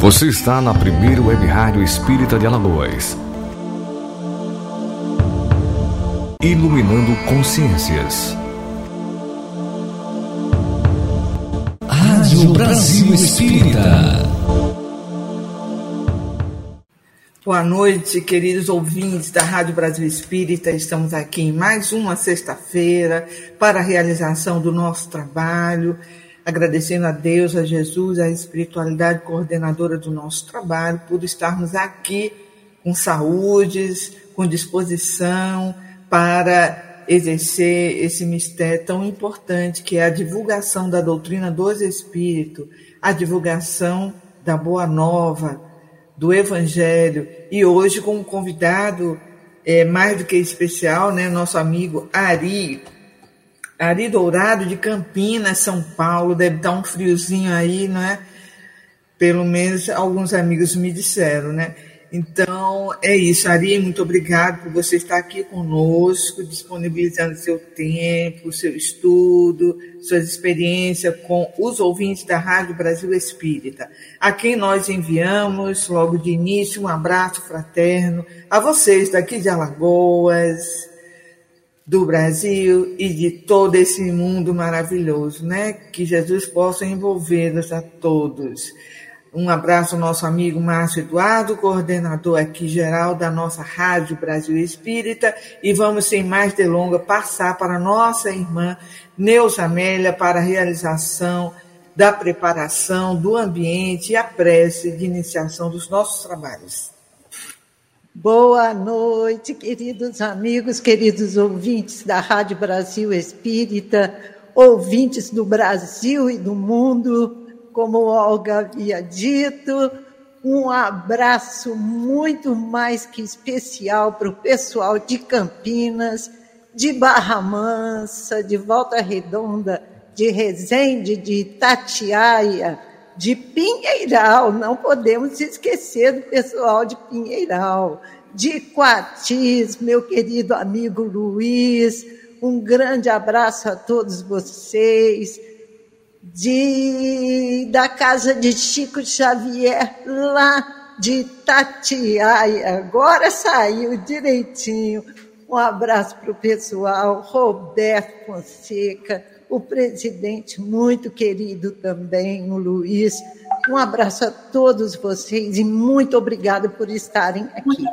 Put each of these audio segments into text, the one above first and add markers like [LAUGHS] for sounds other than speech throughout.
Você está na primeira web rádio espírita de Alagoas. Iluminando consciências. Rádio Brasil Espírita. Boa noite, queridos ouvintes da Rádio Brasil Espírita. Estamos aqui em mais uma sexta-feira para a realização do nosso trabalho agradecendo a Deus, a Jesus, a espiritualidade coordenadora do nosso trabalho, por estarmos aqui com saúdes, com disposição para exercer esse mistério tão importante que é a divulgação da doutrina dos Espíritos, a divulgação da Boa Nova, do Evangelho. E hoje, com um convidado é, mais do que especial, né, nosso amigo Ari, Ari Dourado de Campinas, São Paulo, deve estar um friozinho aí, não é? Pelo menos alguns amigos me disseram, né? Então, é isso. Ari, muito obrigado por você estar aqui conosco, disponibilizando seu tempo, seu estudo, suas experiências com os ouvintes da Rádio Brasil Espírita, a quem nós enviamos, logo de início, um abraço fraterno a vocês daqui de Alagoas, do Brasil e de todo esse mundo maravilhoso, né? Que Jesus possa envolvê-los a todos. Um abraço ao nosso amigo Márcio Eduardo, coordenador aqui geral da nossa Rádio Brasil Espírita, e vamos, sem mais delongas, passar para nossa irmã Neuza Amélia para a realização da preparação do ambiente e a prece de iniciação dos nossos trabalhos. Boa noite, queridos amigos, queridos ouvintes da Rádio Brasil Espírita, ouvintes do Brasil e do mundo. Como Olga havia dito, um abraço muito mais que especial para o pessoal de Campinas, de Barra Mansa, de Volta Redonda, de Resende, de Itatiaia, de Pinheiral, não podemos esquecer do pessoal de Pinheiral, de Quatis, meu querido amigo Luiz, um grande abraço a todos vocês, de da casa de Chico Xavier, lá de Tatiaia, agora saiu direitinho. Um abraço para o pessoal, Roberto Fonseca, o presidente muito querido também, o Luiz. Um abraço a todos vocês e muito obrigada por estarem aqui.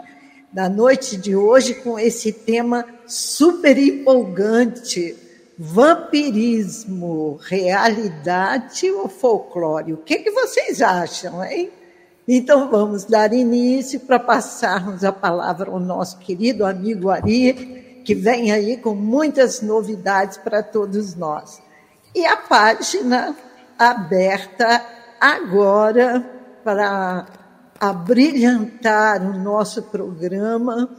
Na noite de hoje, com esse tema super empolgante: vampirismo, realidade ou folclore? O que, que vocês acham, hein? Então vamos dar início para passarmos a palavra ao nosso querido amigo Ari, que vem aí com muitas novidades para todos nós. E a página aberta agora para abrilhantar o nosso programa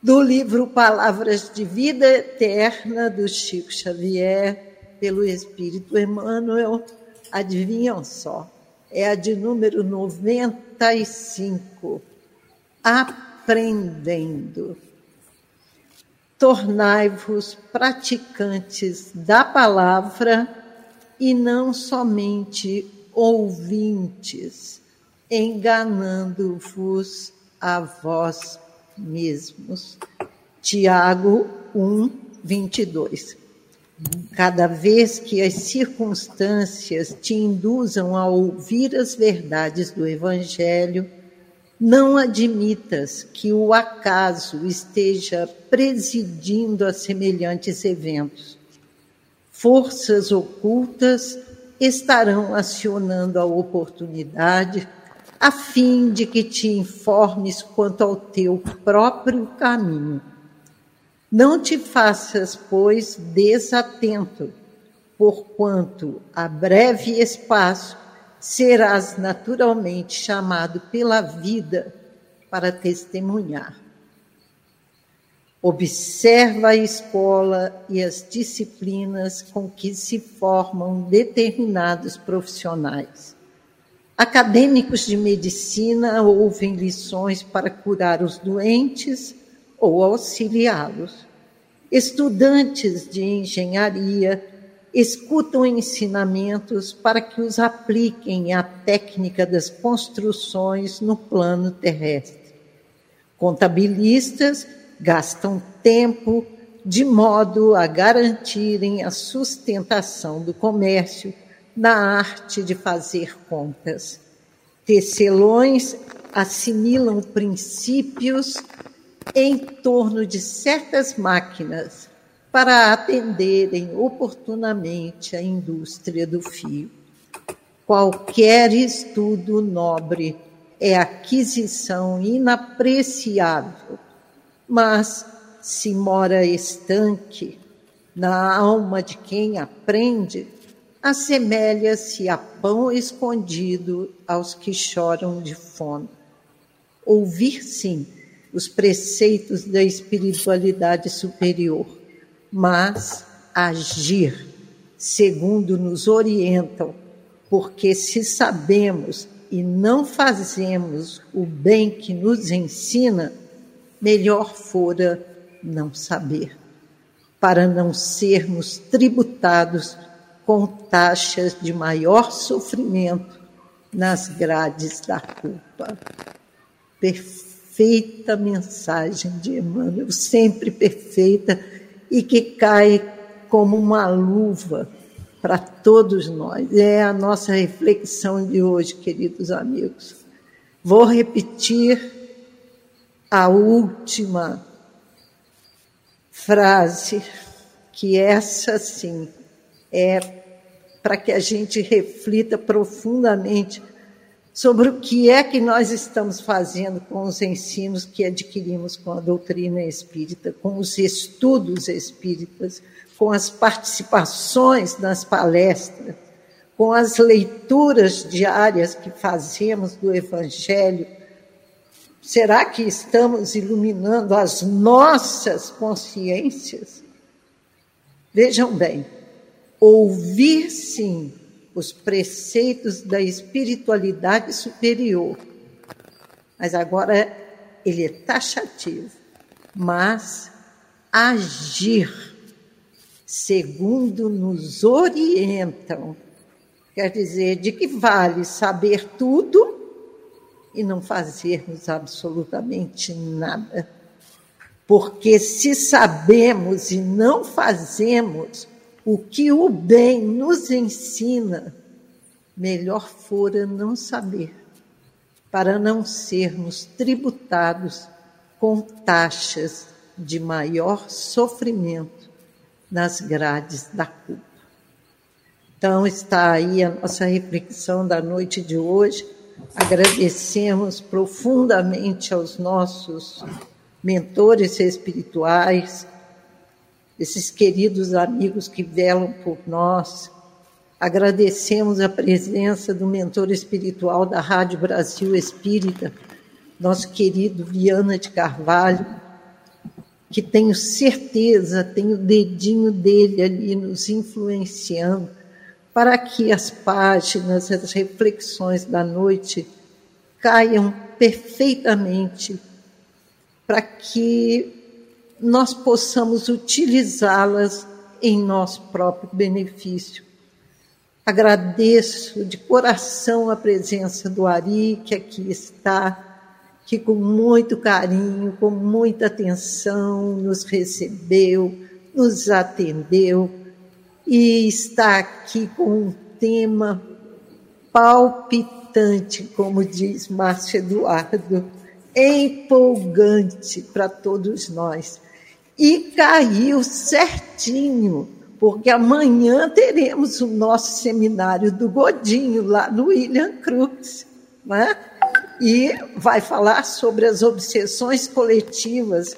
do livro Palavras de Vida Eterna do Chico Xavier, pelo Espírito Emmanuel. Adivinham só, é a de número 95. Aprendendo tornai-vos praticantes da palavra e não somente ouvintes, enganando-vos a vós mesmos. Tiago 1, 22. Cada vez que as circunstâncias te induzam a ouvir as verdades do Evangelho, não admitas que o acaso esteja presidindo a semelhantes eventos. Forças ocultas estarão acionando a oportunidade a fim de que te informes quanto ao teu próprio caminho. Não te faças, pois, desatento, porquanto a breve espaço serás naturalmente chamado pela vida para testemunhar. Observa a escola e as disciplinas com que se formam determinados profissionais. Acadêmicos de medicina ouvem lições para curar os doentes ou auxiliá-los. Estudantes de engenharia escutam ensinamentos para que os apliquem à técnica das construções no plano terrestre. Contabilistas gastam tempo de modo a garantirem a sustentação do comércio na arte de fazer contas. Tecelões assimilam princípios em torno de certas máquinas para atenderem oportunamente a indústria do fio. Qualquer estudo nobre é aquisição inapreciável, mas se mora estanque na alma de quem aprende, assemelha-se a pão escondido aos que choram de fome. Ouvir, sim, os preceitos da espiritualidade superior, mas agir segundo nos orientam, porque se sabemos e não fazemos o bem que nos ensina, melhor fora não saber, para não sermos tributados com taxas de maior sofrimento nas grades da culpa. Perfeita mensagem de Emmanuel, sempre perfeita e que cai como uma luva para todos nós. É a nossa reflexão de hoje, queridos amigos. Vou repetir a última frase, que essa sim é para que a gente reflita profundamente sobre o que é que nós estamos fazendo com os ensinos que adquirimos com a doutrina espírita, com os estudos espíritas, com as participações nas palestras, com as leituras diárias que fazemos do Evangelho, Será que estamos iluminando as nossas consciências? Vejam bem, ouvir sim os preceitos da espiritualidade superior, mas agora ele é taxativo, mas agir segundo nos orientam. Quer dizer, de que vale saber tudo e não fazermos absolutamente nada. Porque se sabemos e não fazemos o que o bem nos ensina, melhor fora não saber, para não sermos tributados com taxas de maior sofrimento nas grades da culpa. Então, está aí a nossa reflexão da noite de hoje Agradecemos profundamente aos nossos mentores espirituais, esses queridos amigos que velam por nós. Agradecemos a presença do mentor espiritual da Rádio Brasil Espírita, nosso querido Viana de Carvalho, que tenho certeza, tem o dedinho dele ali nos influenciando para que as páginas, as reflexões da noite caiam perfeitamente, para que nós possamos utilizá-las em nosso próprio benefício. Agradeço de coração a presença do Ari, que aqui está, que com muito carinho, com muita atenção nos recebeu, nos atendeu e está aqui com um tema palpitante, como diz Márcio Eduardo, empolgante para todos nós. E caiu certinho, porque amanhã teremos o nosso seminário do Godinho, lá no William Cruz, né? e vai falar sobre as obsessões coletivas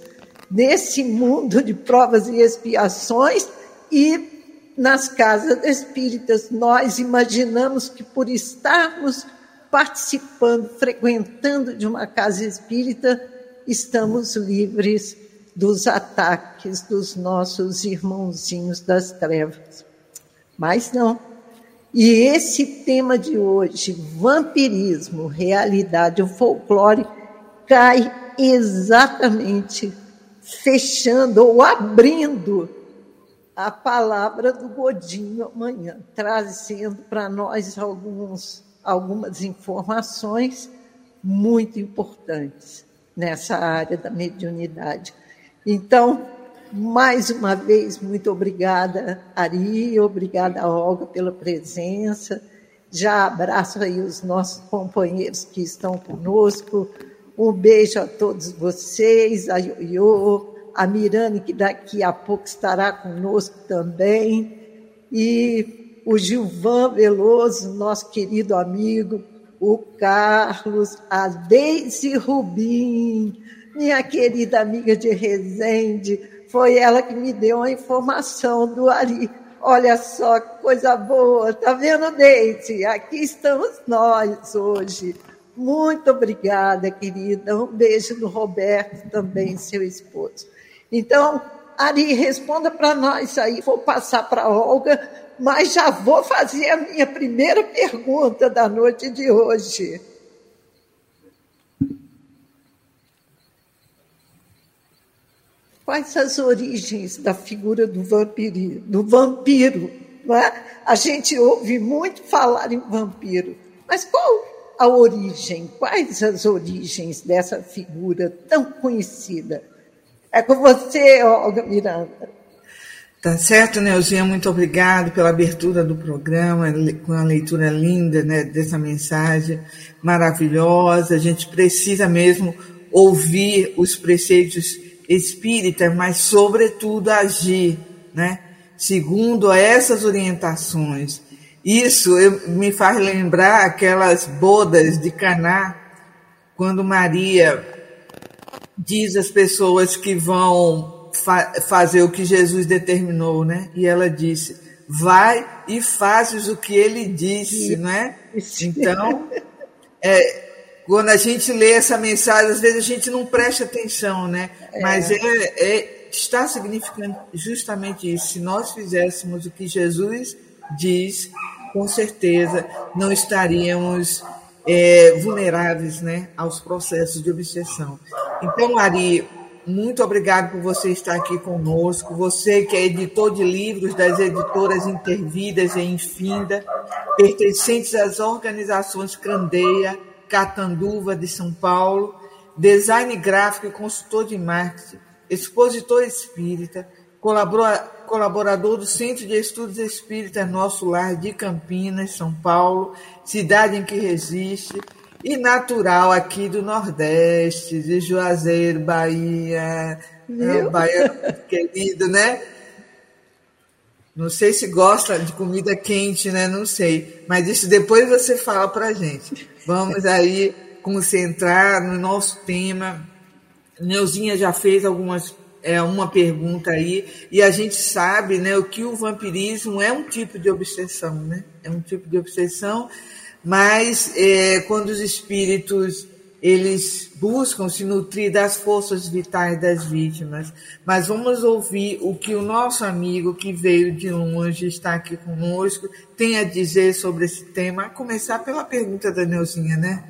nesse mundo de provas e expiações e nas casas espíritas, nós imaginamos que por estarmos participando, frequentando de uma casa espírita, estamos livres dos ataques dos nossos irmãozinhos das trevas. Mas não. E esse tema de hoje, vampirismo, realidade ou folclore, cai exatamente fechando ou abrindo a palavra do Godinho amanhã, trazendo para nós alguns, algumas informações muito importantes nessa área da mediunidade. Então, mais uma vez, muito obrigada, Ari, obrigada, Olga, pela presença. Já abraço aí os nossos companheiros que estão conosco. Um beijo a todos vocês, a Ioiô, a Mirane, que daqui a pouco estará conosco também, e o Gilvan Veloso, nosso querido amigo, o Carlos, a Deise Rubim, minha querida amiga de Resende, foi ela que me deu a informação do Ari. Olha só que coisa boa, tá vendo, Deise? Aqui estamos nós hoje. Muito obrigada, querida. Um beijo do Roberto também, seu esposo. Então, Ari, responda para nós aí. Vou passar para Olga, mas já vou fazer a minha primeira pergunta da noite de hoje. Quais as origens da figura do, vampiri, do vampiro? É? A gente ouve muito falar em vampiro, mas qual a origem? Quais as origens dessa figura tão conhecida? É com você, Olga Miranda. Tá certo, Neuzinha, muito obrigado pela abertura do programa, com a leitura linda né, dessa mensagem maravilhosa. A gente precisa mesmo ouvir os preceitos espíritas, mas, sobretudo, agir, né, segundo essas orientações. Isso eu, me faz lembrar aquelas bodas de Caná, quando Maria diz às pessoas que vão fa fazer o que Jesus determinou, né? E ela disse: vai e fazes o que ele disse, não é? Então, [LAUGHS] é, quando a gente lê essa mensagem, às vezes a gente não presta atenção, né? É. Mas é, é, está significando justamente isso. Se nós fizéssemos o que Jesus diz, com certeza não estaríamos é, vulneráveis né, aos processos de obsessão. Então, Ari, muito obrigado por você estar aqui conosco. Você que é editor de livros das editoras Intervidas e Infinda, pertencentes às organizações Candeia, Catanduva de São Paulo, design gráfico e consultor de marketing, expositor espírita, colaborador do Centro de Estudos Espíritas Nosso Lar de Campinas, São Paulo, cidade em que resiste, e natural aqui do Nordeste, de Juazeiro, Bahia, é, Bahia querido, né? Não sei se gosta de comida quente, né? Não sei. Mas isso depois você fala pra gente. Vamos aí concentrar no nosso tema. Neuzinha já fez algumas é uma pergunta aí, e a gente sabe né, o que o vampirismo é um tipo de obsessão, né? É um tipo de obsessão, mas é, quando os espíritos eles buscam se nutrir das forças vitais das vítimas. Mas vamos ouvir o que o nosso amigo que veio de longe, está aqui conosco, tem a dizer sobre esse tema. A começar pela pergunta da Neuzinha, né?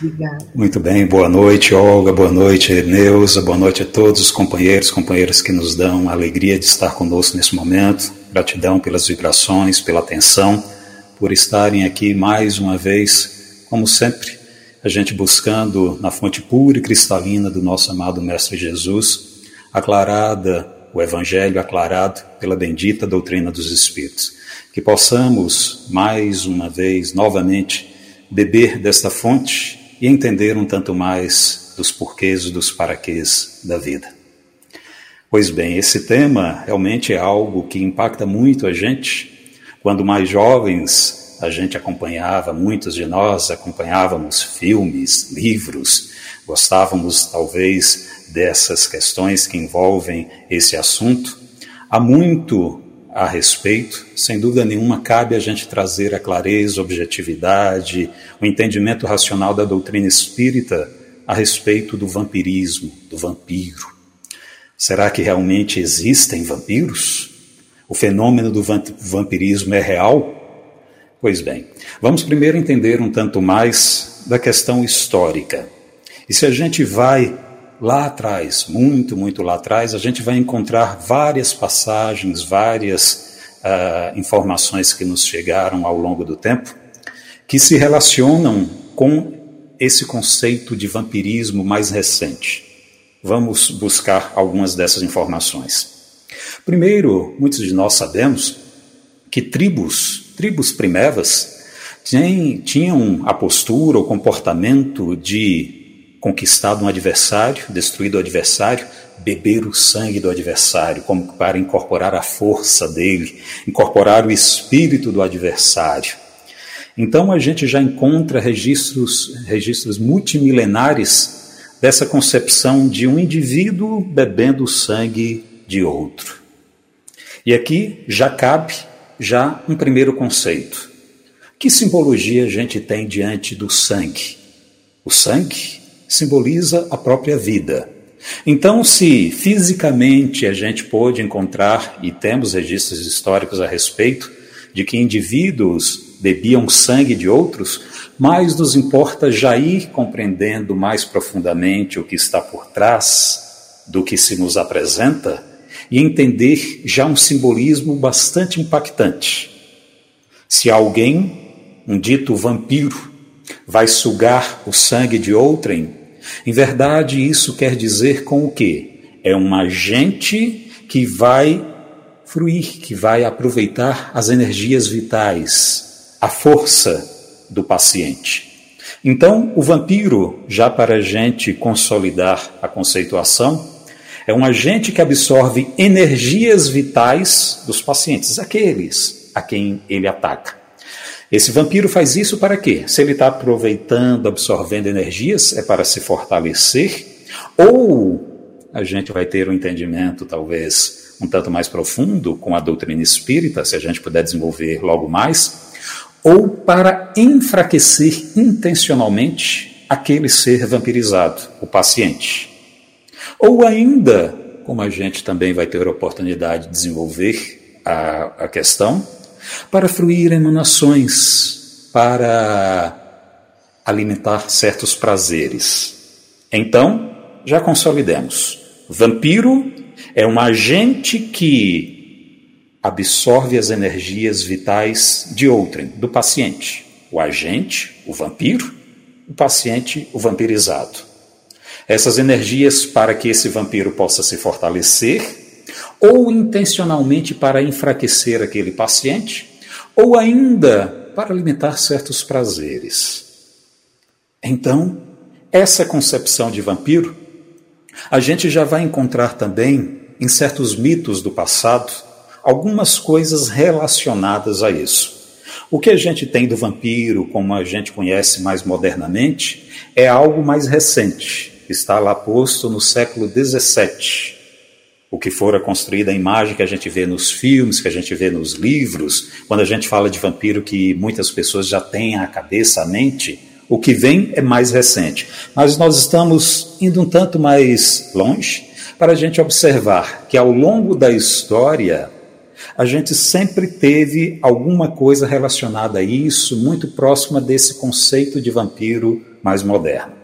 Obrigada. Muito bem, boa noite, Olga, boa noite, Neuza, boa noite a todos os companheiros, companheiras que nos dão a alegria de estar conosco nesse momento. Gratidão pelas vibrações, pela atenção, por estarem aqui mais uma vez, como sempre, a gente buscando na fonte pura e cristalina do nosso amado Mestre Jesus, aclarada, o Evangelho aclarado pela bendita doutrina dos Espíritos. Que possamos, mais uma vez, novamente, beber desta fonte e entender um tanto mais dos porquês e dos paraquês da vida. Pois bem, esse tema realmente é algo que impacta muito a gente. Quando mais jovens, a gente acompanhava, muitos de nós acompanhávamos filmes, livros, gostávamos talvez dessas questões que envolvem esse assunto. Há muito a respeito, sem dúvida nenhuma, cabe a gente trazer a clareza, a objetividade, o entendimento racional da doutrina espírita a respeito do vampirismo, do vampiro. Será que realmente existem vampiros? O fenômeno do vampirismo é real? Pois bem, vamos primeiro entender um tanto mais da questão histórica. E se a gente vai lá atrás, muito, muito lá atrás, a gente vai encontrar várias passagens, várias uh, informações que nos chegaram ao longo do tempo, que se relacionam com esse conceito de vampirismo mais recente. Vamos buscar algumas dessas informações. Primeiro, muitos de nós sabemos que tribos, tribos primevas, tinham a postura, o comportamento de conquistar um adversário, destruir o adversário, beber o sangue do adversário, como para incorporar a força dele, incorporar o espírito do adversário. Então a gente já encontra registros, registros multimilenares dessa concepção de um indivíduo bebendo o sangue de outro. E aqui já cabe já um primeiro conceito. Que simbologia a gente tem diante do sangue? O sangue simboliza a própria vida. Então, se fisicamente a gente pôde encontrar, e temos registros históricos a respeito, de que indivíduos bebiam sangue de outros, mais nos importa já ir compreendendo mais profundamente o que está por trás do que se nos apresenta e entender já um simbolismo bastante impactante. Se alguém, um dito vampiro, vai sugar o sangue de outrem, em verdade isso quer dizer com o quê? É um agente que vai fruir, que vai aproveitar as energias vitais, a força do paciente. Então, o vampiro, já para a gente consolidar a conceituação, é um agente que absorve energias vitais dos pacientes, aqueles a quem ele ataca. Esse vampiro faz isso para quê? Se ele está aproveitando, absorvendo energias, é para se fortalecer, ou a gente vai ter um entendimento, talvez, um tanto mais profundo com a doutrina espírita, se a gente puder desenvolver logo mais, ou para enfraquecer intencionalmente aquele ser vampirizado, o paciente. Ou ainda, como a gente também vai ter a oportunidade de desenvolver a, a questão, para fruir emanações, para alimentar certos prazeres. Então, já consolidemos. Vampiro é um agente que absorve as energias vitais de outrem, do paciente. O agente, o vampiro, o paciente, o vampirizado essas energias para que esse vampiro possa se fortalecer, ou intencionalmente para enfraquecer aquele paciente, ou ainda para alimentar certos prazeres. Então, essa concepção de vampiro, a gente já vai encontrar também em certos mitos do passado algumas coisas relacionadas a isso. O que a gente tem do vampiro, como a gente conhece mais modernamente, é algo mais recente está lá posto no século XVII. O que fora construída a imagem que a gente vê nos filmes, que a gente vê nos livros, quando a gente fala de vampiro que muitas pessoas já têm a cabeça, a mente, o que vem é mais recente. Mas nós estamos indo um tanto mais longe para a gente observar que ao longo da história a gente sempre teve alguma coisa relacionada a isso, muito próxima desse conceito de vampiro mais moderno.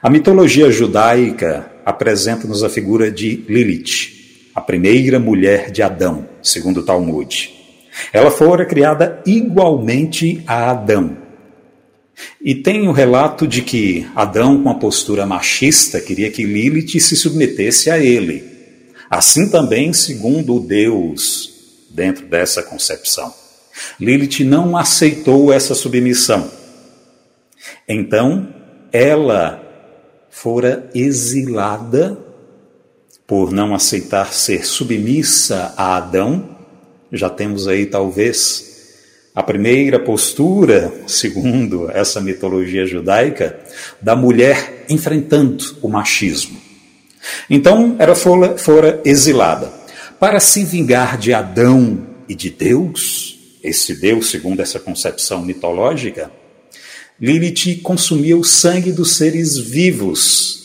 A mitologia judaica apresenta-nos a figura de Lilith, a primeira mulher de Adão, segundo o Talmud. Ela fora criada igualmente a Adão. E tem o relato de que Adão, com a postura machista, queria que Lilith se submetesse a ele. Assim também, segundo o Deus, dentro dessa concepção. Lilith não aceitou essa submissão. Então, ela fora exilada por não aceitar ser submissa a Adão. Já temos aí talvez a primeira postura, segundo essa mitologia judaica, da mulher enfrentando o machismo. Então, ela fora, fora exilada. Para se vingar de Adão e de Deus, esse Deus, segundo essa concepção mitológica, Lilith consumia o sangue dos seres vivos.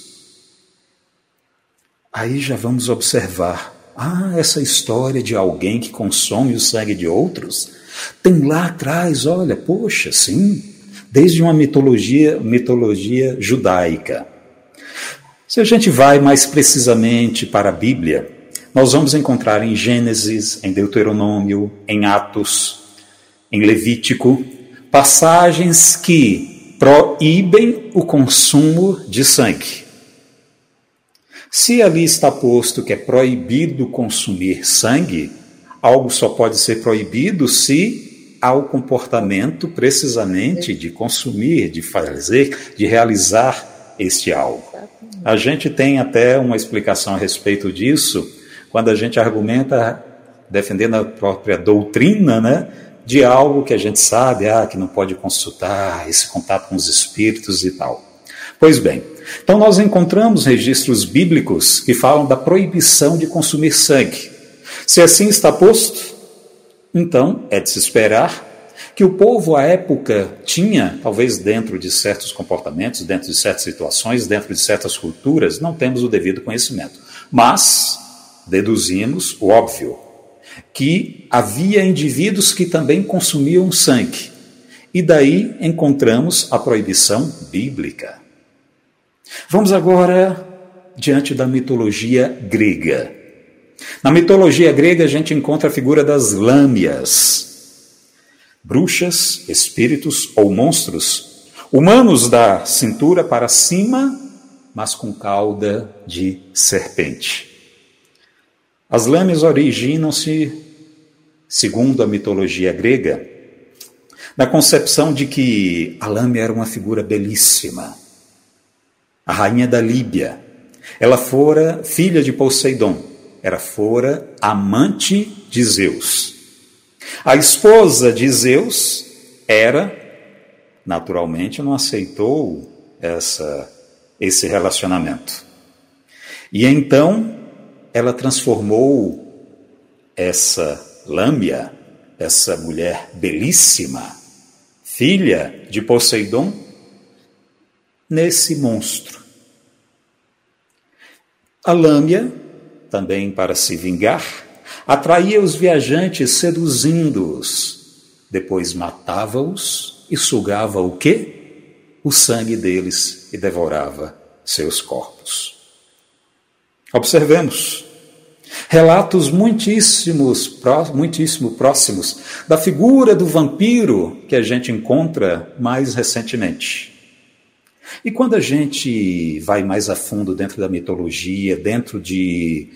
Aí já vamos observar. Ah, essa história de alguém que consome o sangue de outros tem lá atrás, olha, poxa, sim, desde uma mitologia, mitologia judaica. Se a gente vai mais precisamente para a Bíblia, nós vamos encontrar em Gênesis, em Deuteronômio, em Atos, em Levítico, passagens que proíbem o consumo de sangue. Se ali está posto que é proibido consumir sangue, algo só pode ser proibido se há o comportamento precisamente de consumir, de fazer, de realizar este algo. A gente tem até uma explicação a respeito disso quando a gente argumenta defendendo a própria doutrina, né, de algo que a gente sabe, ah, que não pode consultar, esse contato com os espíritos e tal. Pois bem, então nós encontramos registros bíblicos que falam da proibição de consumir sangue. Se assim está posto, então é de se esperar que o povo à época tinha, talvez dentro de certos comportamentos, dentro de certas situações, dentro de certas culturas, não temos o devido conhecimento. Mas deduzimos o óbvio, que havia indivíduos que também consumiam sangue. E daí encontramos a proibição bíblica. Vamos agora diante da mitologia grega. Na mitologia grega a gente encontra a figura das lâmias, bruxas, espíritos ou monstros, humanos da cintura para cima, mas com cauda de serpente. As lâmias originam-se, segundo a mitologia grega, na concepção de que a lâmia era uma figura belíssima, a rainha da Líbia. Ela fora filha de Poseidon, era fora amante de Zeus. A esposa de Zeus era, naturalmente, não aceitou essa, esse relacionamento. E então ela transformou essa Lâmbia, essa mulher belíssima, filha de Poseidon, nesse monstro. A Lâmbia, também para se vingar, Atraía os viajantes seduzindo-os, depois matava-os e sugava o quê? O sangue deles e devorava seus corpos. Observemos relatos muitíssimos, muitíssimo próximos da figura do vampiro que a gente encontra mais recentemente. E quando a gente vai mais a fundo dentro da mitologia, dentro de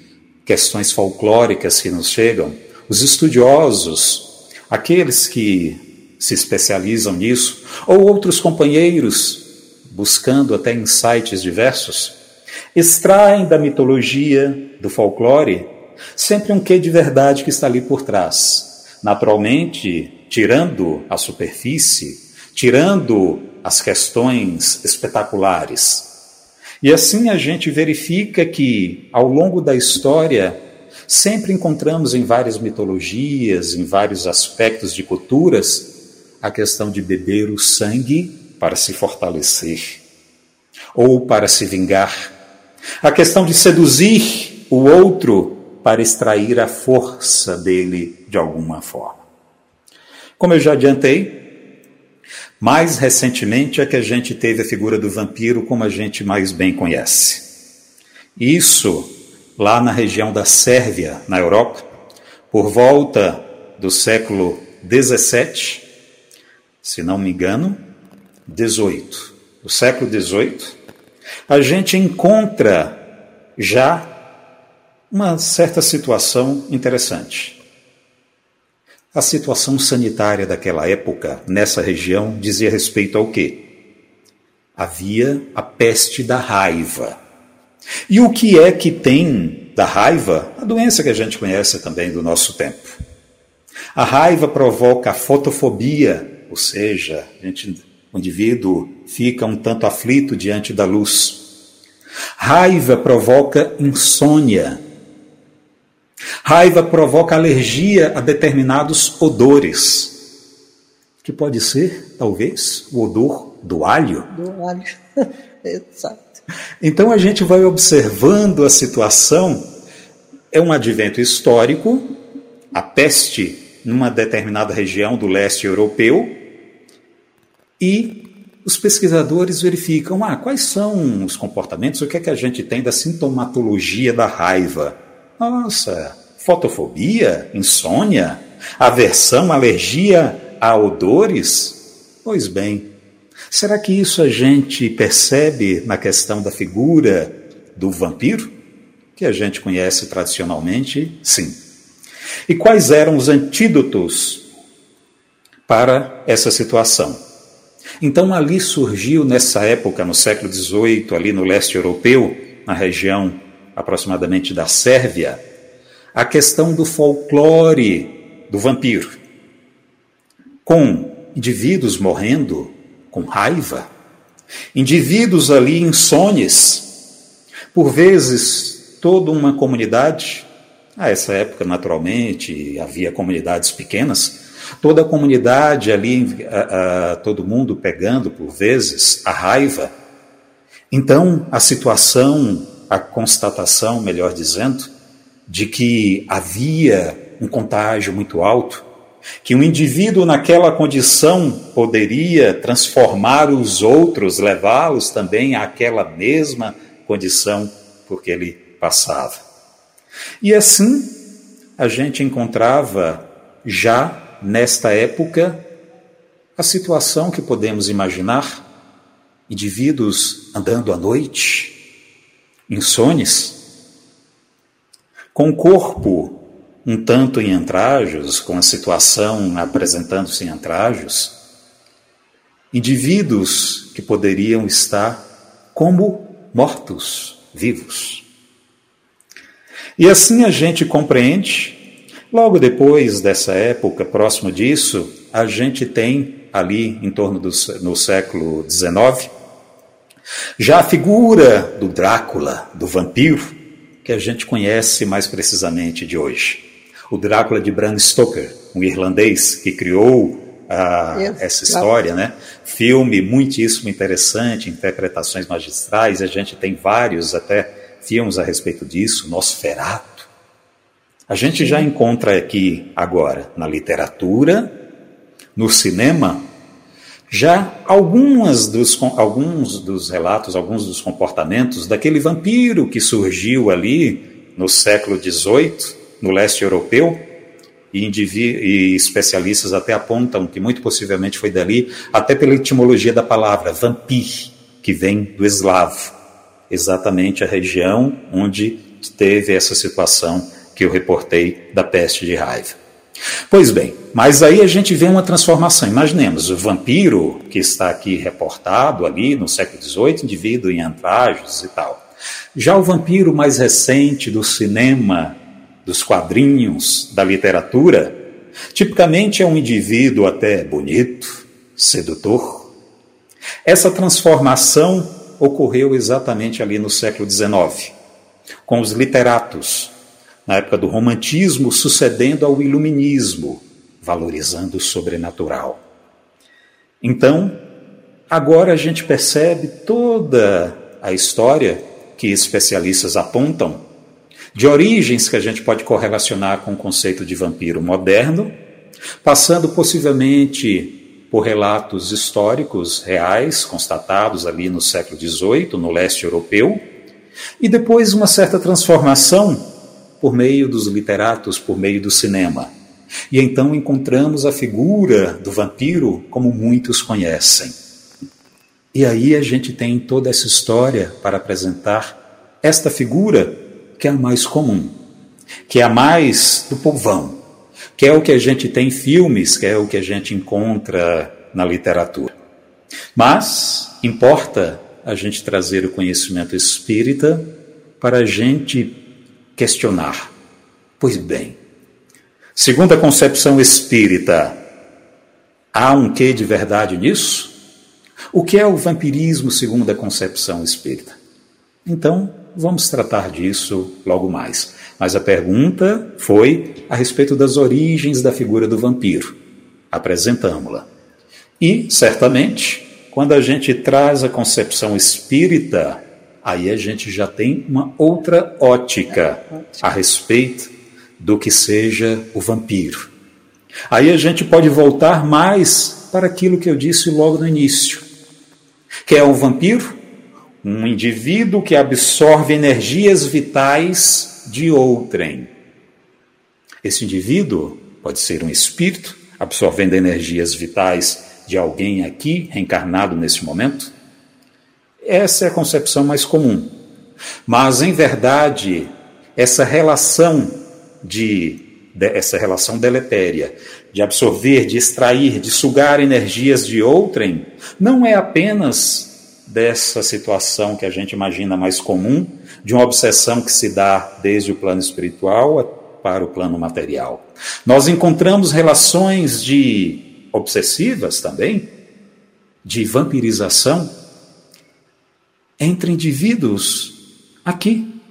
questões folclóricas que nos chegam, os estudiosos, aqueles que se especializam nisso, ou outros companheiros, buscando até insights diversos, extraem da mitologia, do folclore, sempre um quê de verdade que está ali por trás. Naturalmente, tirando a superfície, tirando as questões espetaculares, e assim a gente verifica que, ao longo da história, sempre encontramos em várias mitologias, em vários aspectos de culturas, a questão de beber o sangue para se fortalecer ou para se vingar, a questão de seduzir o outro para extrair a força dele de alguma forma. Como eu já adiantei, mais recentemente é que a gente teve a figura do vampiro como a gente mais bem conhece. Isso lá na região da Sérvia, na Europa, por volta do século 17, se não me engano, 18, do século 18, a gente encontra já uma certa situação interessante. A situação sanitária daquela época, nessa região, dizia respeito ao quê? Havia a peste da raiva. E o que é que tem da raiva? A doença que a gente conhece também do nosso tempo. A raiva provoca a fotofobia, ou seja, gente, o indivíduo fica um tanto aflito diante da luz. Raiva provoca insônia, Raiva provoca alergia a determinados odores, que pode ser, talvez, o odor do alho. Do alho, [LAUGHS] exato. Então a gente vai observando a situação, é um advento histórico, a peste numa determinada região do leste europeu, e os pesquisadores verificam ah, quais são os comportamentos, o que é que a gente tem da sintomatologia da raiva. Nossa, fotofobia, insônia, aversão, alergia a odores? Pois bem, será que isso a gente percebe na questão da figura do vampiro, que a gente conhece tradicionalmente? Sim. E quais eram os antídotos para essa situação? Então ali surgiu nessa época, no século XVIII, ali no leste europeu, na região aproximadamente da Sérvia, a questão do folclore do vampiro, com indivíduos morrendo com raiva, indivíduos ali insones, por vezes toda uma comunidade, a essa época naturalmente havia comunidades pequenas, toda a comunidade ali, a, a, todo mundo pegando por vezes a raiva. Então, a situação, a constatação, melhor dizendo, de que havia um contágio muito alto, que um indivíduo naquela condição poderia transformar os outros, levá-los também àquela mesma condição porque ele passava. E assim a gente encontrava já nesta época, a situação que podemos imaginar: indivíduos andando à noite, insones, com o corpo um tanto em antrajos, com a situação apresentando-se em antrajos, indivíduos que poderiam estar como mortos vivos. E assim a gente compreende Logo depois dessa época, próximo disso, a gente tem ali em torno do no século XIX já a figura do Drácula, do vampiro, que a gente conhece mais precisamente de hoje. O Drácula de Bram Stoker, um irlandês que criou essa história, né? Filme muitíssimo interessante, interpretações magistrais, a gente tem vários até filmes a respeito disso, Nosferatu, a gente já encontra aqui agora na literatura, no cinema, já algumas dos, alguns dos relatos, alguns dos comportamentos daquele vampiro que surgiu ali no século XVIII, no leste europeu, e, e, especialistas até apontam que muito possivelmente foi dali, até pela etimologia da palavra vampir, que vem do eslavo, exatamente a região onde teve essa situação que eu reportei da peste de raiva. Pois bem, mas aí a gente vê uma transformação. Imaginemos o vampiro que está aqui reportado ali no século XVIII, indivíduo em antrajos e tal. Já o vampiro mais recente do cinema, dos quadrinhos, da literatura, tipicamente é um indivíduo até bonito, sedutor. Essa transformação ocorreu exatamente ali no século XIX, com os literatos, na época do romantismo, sucedendo ao iluminismo, valorizando o sobrenatural. Então, agora a gente percebe toda a história que especialistas apontam de origens que a gente pode correlacionar com o conceito de vampiro moderno, passando possivelmente por relatos históricos reais, constatados ali no século XVIII, no leste europeu, e depois uma certa transformação por meio dos literatos, por meio do cinema. E então encontramos a figura do vampiro como muitos conhecem. E aí a gente tem toda essa história para apresentar esta figura que é a mais comum, que é a mais do povão, que é o que a gente tem em filmes, que é o que a gente encontra na literatura. Mas importa a gente trazer o conhecimento espírita para a gente questionar. Pois bem, segundo a concepção espírita, há um quê de verdade nisso? O que é o vampirismo segundo a concepção espírita? Então, vamos tratar disso logo mais. Mas a pergunta foi a respeito das origens da figura do vampiro. Apresentamos-la. E, certamente, quando a gente traz a concepção espírita aí a gente já tem uma outra ótica a respeito do que seja o vampiro. Aí a gente pode voltar mais para aquilo que eu disse logo no início. Que é o vampiro? Um indivíduo que absorve energias vitais de outrem. Esse indivíduo pode ser um espírito absorvendo energias vitais de alguém aqui, reencarnado nesse momento. Essa é a concepção mais comum. Mas, em verdade, essa relação de, de essa relação deletéria de absorver, de extrair, de sugar energias de outrem, não é apenas dessa situação que a gente imagina mais comum, de uma obsessão que se dá desde o plano espiritual para o plano material. Nós encontramos relações de obsessivas também, de vampirização entre indivíduos aqui,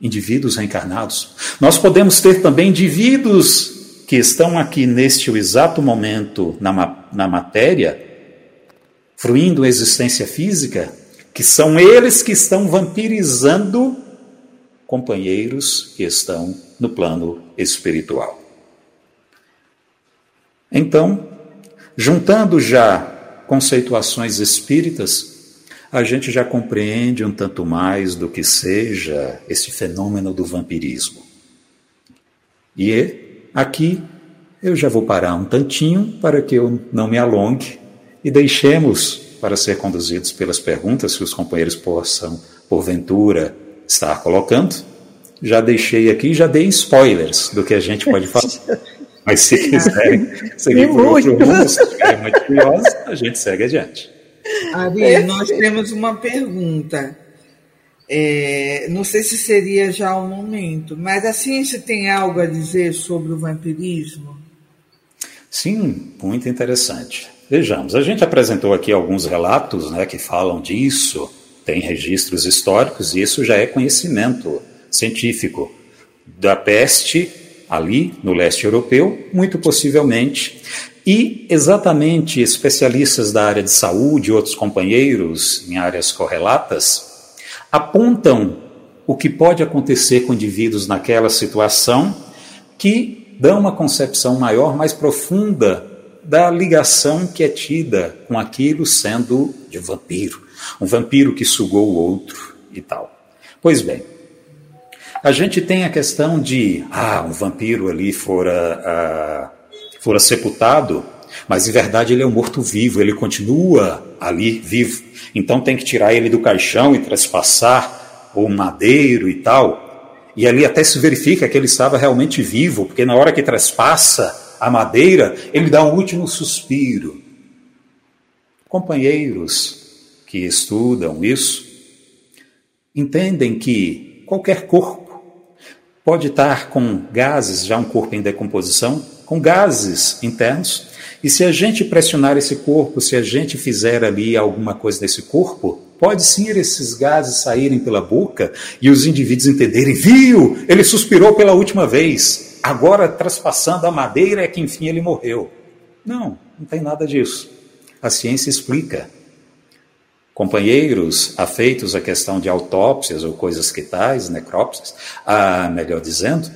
indivíduos reencarnados. Nós podemos ter também indivíduos que estão aqui neste exato momento na, na matéria, fruindo a existência física, que são eles que estão vampirizando companheiros que estão no plano espiritual. Então, juntando já conceituações espíritas, a gente já compreende um tanto mais do que seja esse fenômeno do vampirismo. E aqui eu já vou parar um tantinho para que eu não me alongue e deixemos para ser conduzidos pelas perguntas que os companheiros possam, porventura, estar colocando. Já deixei aqui, já dei spoilers do que a gente pode falar. Mas se [LAUGHS] quiserem seguir por outro rumo, se estiverem muito curiosos, a gente segue adiante. Ari, nós temos uma pergunta. É, não sei se seria já o momento, mas a ciência tem algo a dizer sobre o vampirismo? Sim, muito interessante. Vejamos, a gente apresentou aqui alguns relatos né, que falam disso, tem registros históricos, e isso já é conhecimento científico. Da peste, ali no leste europeu, muito possivelmente, e exatamente especialistas da área de saúde e outros companheiros em áreas correlatas apontam o que pode acontecer com indivíduos naquela situação que dão uma concepção maior, mais profunda da ligação que é tida com aquilo sendo de vampiro, um vampiro que sugou o outro e tal. Pois bem, a gente tem a questão de, ah, um vampiro ali fora ah, fora sepultado, mas em verdade ele é um morto-vivo, ele continua ali vivo. Então tem que tirar ele do caixão e trespassar o madeiro e tal. E ali até se verifica que ele estava realmente vivo, porque na hora que trespassa a madeira, ele dá um último suspiro. Companheiros que estudam isso entendem que qualquer corpo pode estar com gases, já um corpo em decomposição, com gases internos. E se a gente pressionar esse corpo, se a gente fizer ali alguma coisa nesse corpo, pode sim esses gases saírem pela boca e os indivíduos entenderem: viu, ele suspirou pela última vez, agora traspassando a madeira é que enfim ele morreu. Não, não tem nada disso. A ciência explica. Companheiros afeitos à questão de autópsias ou coisas que tais, necrópsias, ah, melhor dizendo,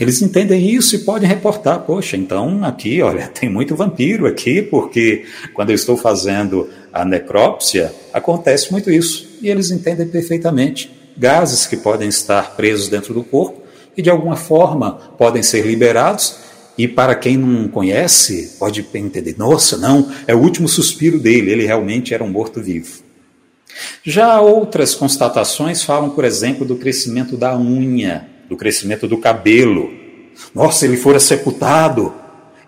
eles entendem isso e podem reportar. Poxa, então aqui, olha, [LAUGHS] tem muito vampiro aqui, porque quando eu estou fazendo a necrópsia, acontece muito isso. E eles entendem perfeitamente. Gases que podem estar presos dentro do corpo e de alguma forma podem ser liberados. E para quem não conhece, pode entender: nossa, não, é o último suspiro dele, ele realmente era um morto-vivo. Já outras constatações falam, por exemplo, do crescimento da unha do crescimento do cabelo. Nossa, ele fora sepultado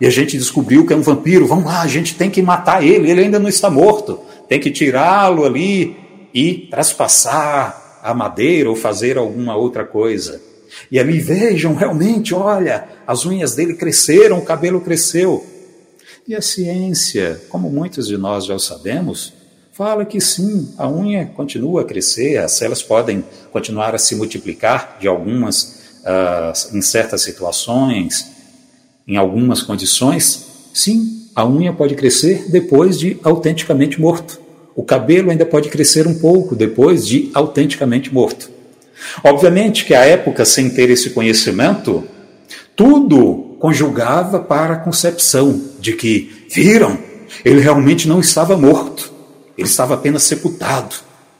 e a gente descobriu que é um vampiro. Vamos lá, a gente tem que matar ele, ele ainda não está morto. Tem que tirá-lo ali e traspassar a madeira ou fazer alguma outra coisa. E ali vejam, realmente, olha, as unhas dele cresceram, o cabelo cresceu. E a ciência, como muitos de nós já sabemos, fala que sim, a unha continua a crescer, as células podem continuar a se multiplicar de algumas, uh, em certas situações, em algumas condições. Sim, a unha pode crescer depois de autenticamente morto. O cabelo ainda pode crescer um pouco depois de autenticamente morto. Obviamente que a época, sem ter esse conhecimento, tudo conjugava para a concepção de que, viram, ele realmente não estava morto Ele estava apenas sepultado,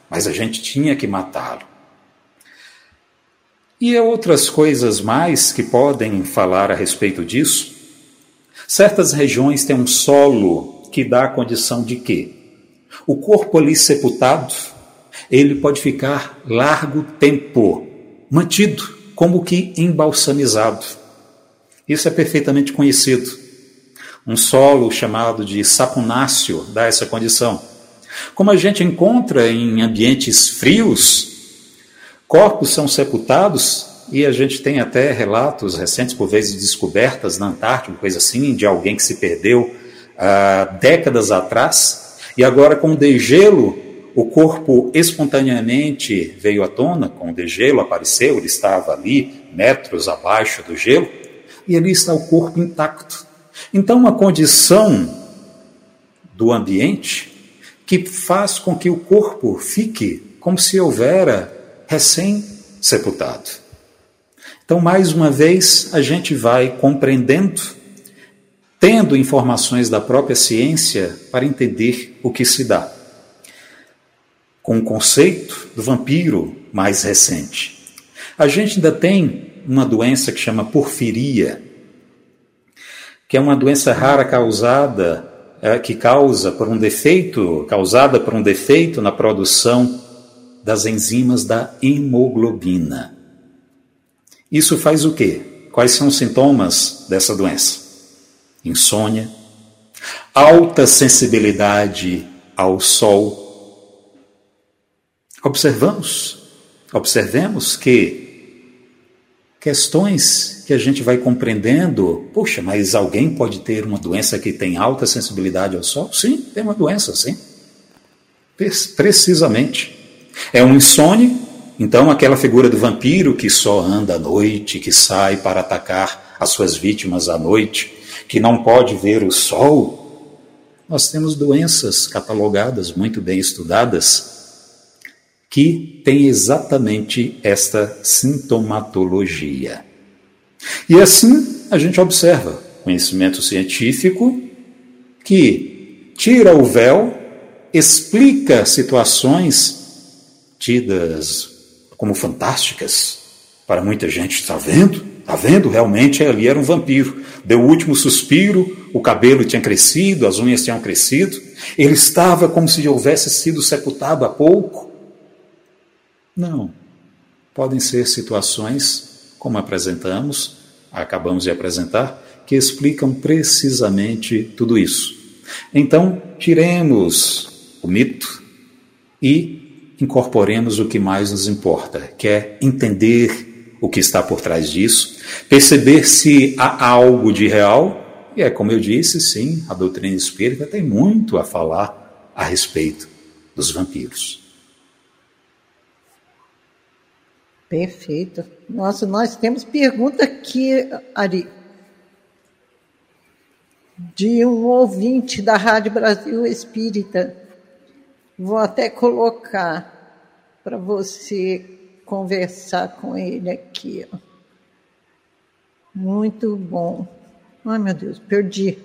mas a gente tinha que matá-lo. E outras coisas mais que podem falar a respeito disso. Certas regiões têm um solo que dá a condição de que o corpo ali sepultado, ele pode ficar largo tempo, mantido, como que embalsamizado. Isso é perfeitamente conhecido. Um solo chamado de saponáceo dá essa condição. Como a gente encontra em ambientes frios, corpos são sepultados e a gente tem até relatos recentes, por vezes descobertas na Antártida, coisa assim, de alguém que se perdeu há décadas atrás e agora com o degelo o corpo espontaneamente veio à tona, com o degelo apareceu, ele estava ali, metros abaixo do gelo, e ali está o corpo intacto. Então, uma condição do ambiente que faz com que o corpo fique como se houvera recém-sepultado. Então, mais uma vez, a gente vai compreendendo, tendo informações da própria ciência para entender o que se dá. Com o conceito do vampiro mais recente. A gente ainda tem uma doença que chama porfiria, que é uma doença rara causada, é, que causa por um defeito, causada por um defeito na produção das enzimas da hemoglobina. Isso faz o quê? Quais são os sintomas dessa doença? Insônia, alta sensibilidade ao sol. Observamos, observemos que questões que a gente vai compreendendo. Puxa, mas alguém pode ter uma doença que tem alta sensibilidade ao sol? Sim, tem uma doença, sim. Precisamente. É um insônia, então aquela figura do vampiro que só anda à noite, que sai para atacar as suas vítimas à noite, que não pode ver o sol. Nós temos doenças catalogadas, muito bem estudadas, que tem exatamente esta sintomatologia. E assim a gente observa conhecimento científico que tira o véu, explica situações tidas como fantásticas para muita gente. Está vendo? Está vendo? Realmente ali era um vampiro. Deu o último suspiro, o cabelo tinha crescido, as unhas tinham crescido. Ele estava como se houvesse sido sepultado há pouco. Não. Podem ser situações, como apresentamos, acabamos de apresentar, que explicam precisamente tudo isso. Então, tiremos o mito e incorporemos o que mais nos importa, que é entender o que está por trás disso, perceber se há algo de real, e é como eu disse, sim, a doutrina espírita tem muito a falar a respeito dos vampiros. Perfeito. Nossa, nós temos pergunta aqui, Ari, de um ouvinte da Rádio Brasil Espírita. Vou até colocar para você conversar com ele aqui. Muito bom. Ai, meu Deus, perdi.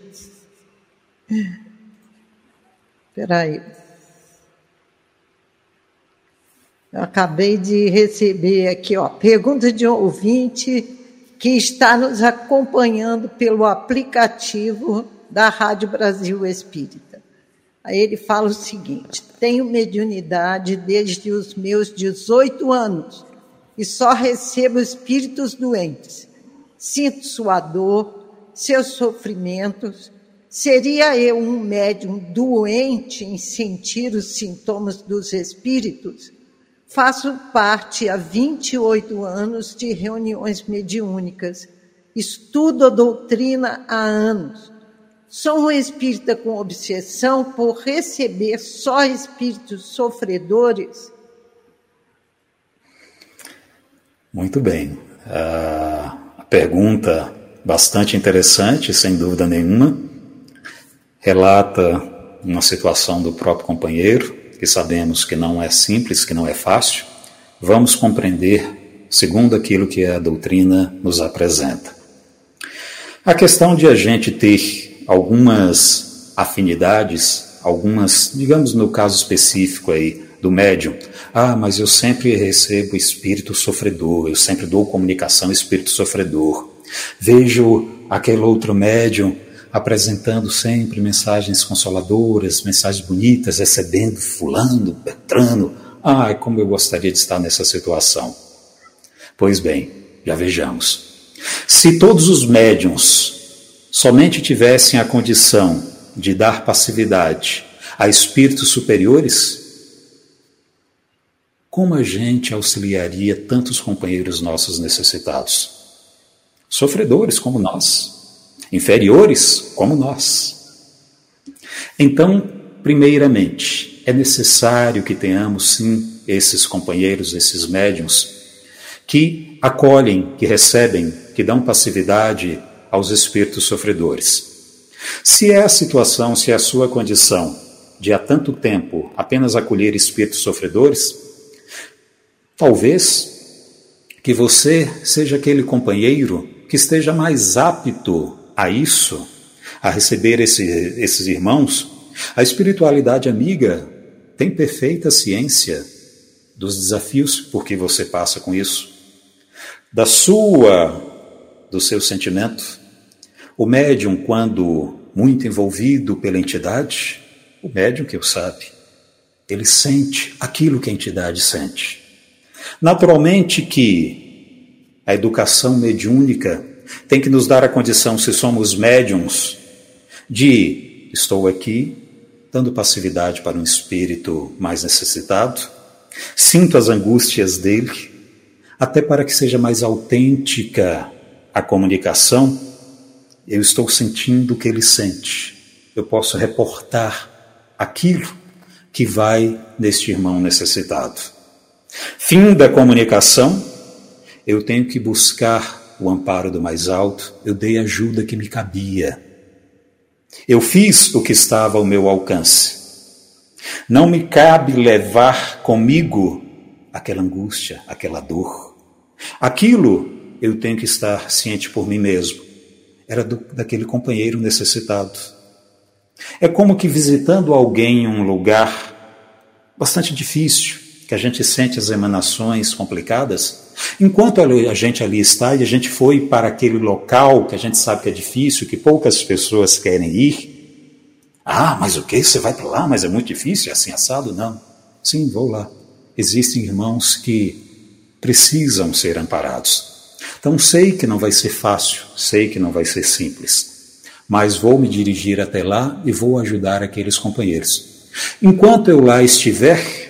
Espera aí. Eu acabei de receber aqui, ó, pergunta de um ouvinte que está nos acompanhando pelo aplicativo da Rádio Brasil Espírita. Aí ele fala o seguinte: tenho mediunidade desde os meus 18 anos e só recebo espíritos doentes. Sinto sua dor, seus sofrimentos. Seria eu um médium doente em sentir os sintomas dos espíritos? Faço parte há 28 anos de reuniões mediúnicas. Estudo a doutrina há anos. Sou um espírita com obsessão por receber só espíritos sofredores? Muito bem. A pergunta bastante interessante, sem dúvida nenhuma. Relata uma situação do próprio companheiro, que sabemos que não é simples, que não é fácil, vamos compreender segundo aquilo que a doutrina nos apresenta. A questão de a gente ter algumas afinidades algumas, digamos no caso específico aí do médium, ah, mas eu sempre recebo espírito sofredor, eu sempre dou comunicação espírito sofredor. Vejo aquele outro médium apresentando sempre mensagens consoladoras, mensagens bonitas, recebendo fulano, Petrano. Ai, como eu gostaria de estar nessa situação. Pois bem, já vejamos. Se todos os médiums somente tivessem a condição de dar passividade a espíritos superiores, como a gente auxiliaria tantos companheiros nossos necessitados? Sofredores como nós, inferiores como nós. Então, primeiramente, é necessário que tenhamos sim esses companheiros, esses médiums, que acolhem, que recebem, que dão passividade aos espíritos sofredores. Se é a situação, se é a sua condição de há tanto tempo apenas acolher espíritos sofredores, Talvez que você seja aquele companheiro que esteja mais apto a isso, a receber esse, esses irmãos. A espiritualidade amiga tem perfeita ciência dos desafios por que você passa com isso, da sua, do seu sentimento. O médium, quando muito envolvido pela entidade, o médium que o sabe, ele sente aquilo que a entidade sente. Naturalmente que a educação mediúnica tem que nos dar a condição, se somos médiums, de estou aqui dando passividade para um espírito mais necessitado, sinto as angústias dele, até para que seja mais autêntica a comunicação, eu estou sentindo o que ele sente. Eu posso reportar aquilo que vai neste irmão necessitado. Fim da comunicação, eu tenho que buscar o amparo do mais alto, eu dei a ajuda que me cabia. Eu fiz o que estava ao meu alcance. Não me cabe levar comigo aquela angústia, aquela dor. Aquilo eu tenho que estar ciente por mim mesmo. Era do, daquele companheiro necessitado. É como que visitando alguém em um lugar bastante difícil, que a gente sente as emanações complicadas, enquanto a gente ali está e a gente foi para aquele local que a gente sabe que é difícil, que poucas pessoas querem ir. Ah, mas o que? Você vai para lá, mas é muito difícil, é assim assado? Não. Sim, vou lá. Existem irmãos que precisam ser amparados. Então sei que não vai ser fácil, sei que não vai ser simples, mas vou me dirigir até lá e vou ajudar aqueles companheiros. Enquanto eu lá estiver,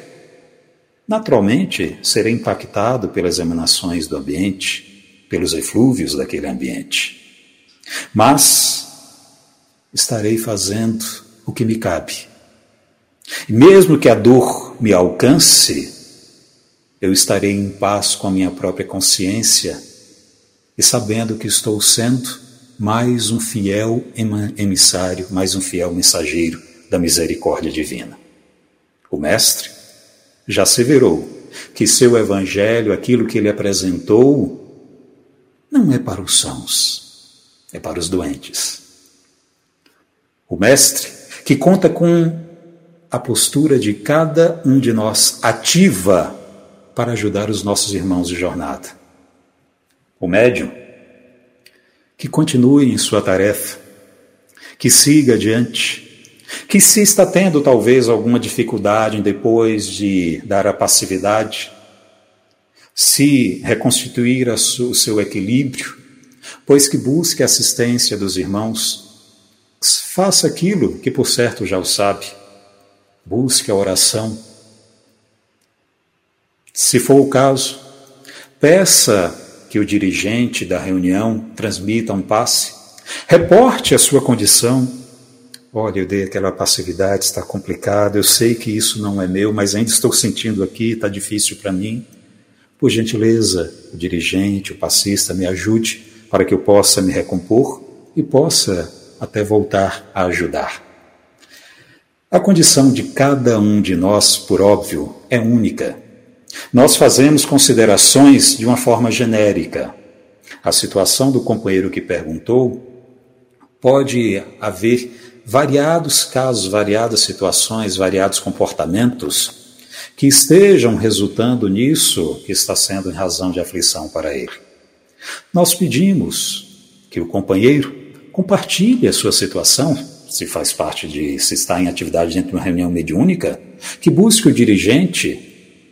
naturalmente serei impactado pelas emanações do ambiente, pelos eflúvios daquele ambiente. Mas estarei fazendo o que me cabe. E mesmo que a dor me alcance, eu estarei em paz com a minha própria consciência e sabendo que estou sendo mais um fiel emissário, mais um fiel mensageiro da misericórdia divina. O Mestre já asseverou que seu evangelho, aquilo que ele apresentou, não é para os sãos, é para os doentes. O Mestre, que conta com a postura de cada um de nós ativa para ajudar os nossos irmãos de jornada. O médium, que continue em sua tarefa, que siga adiante, que se está tendo talvez alguma dificuldade depois de dar a passividade, se reconstituir o seu equilíbrio, pois que busque a assistência dos irmãos, faça aquilo que por certo já o sabe, busque a oração. Se for o caso, peça que o dirigente da reunião transmita um passe, reporte a sua condição, Olha, eu dei aquela passividade, está complicado, eu sei que isso não é meu, mas ainda estou sentindo aqui, está difícil para mim. Por gentileza, o dirigente, o passista, me ajude para que eu possa me recompor e possa até voltar a ajudar. A condição de cada um de nós, por óbvio, é única. Nós fazemos considerações de uma forma genérica. A situação do companheiro que perguntou pode haver variados casos, variadas situações, variados comportamentos que estejam resultando nisso que está sendo em razão de aflição para ele. Nós pedimos que o companheiro compartilhe a sua situação, se faz parte de, se está em atividade dentro de uma reunião mediúnica, que busque o dirigente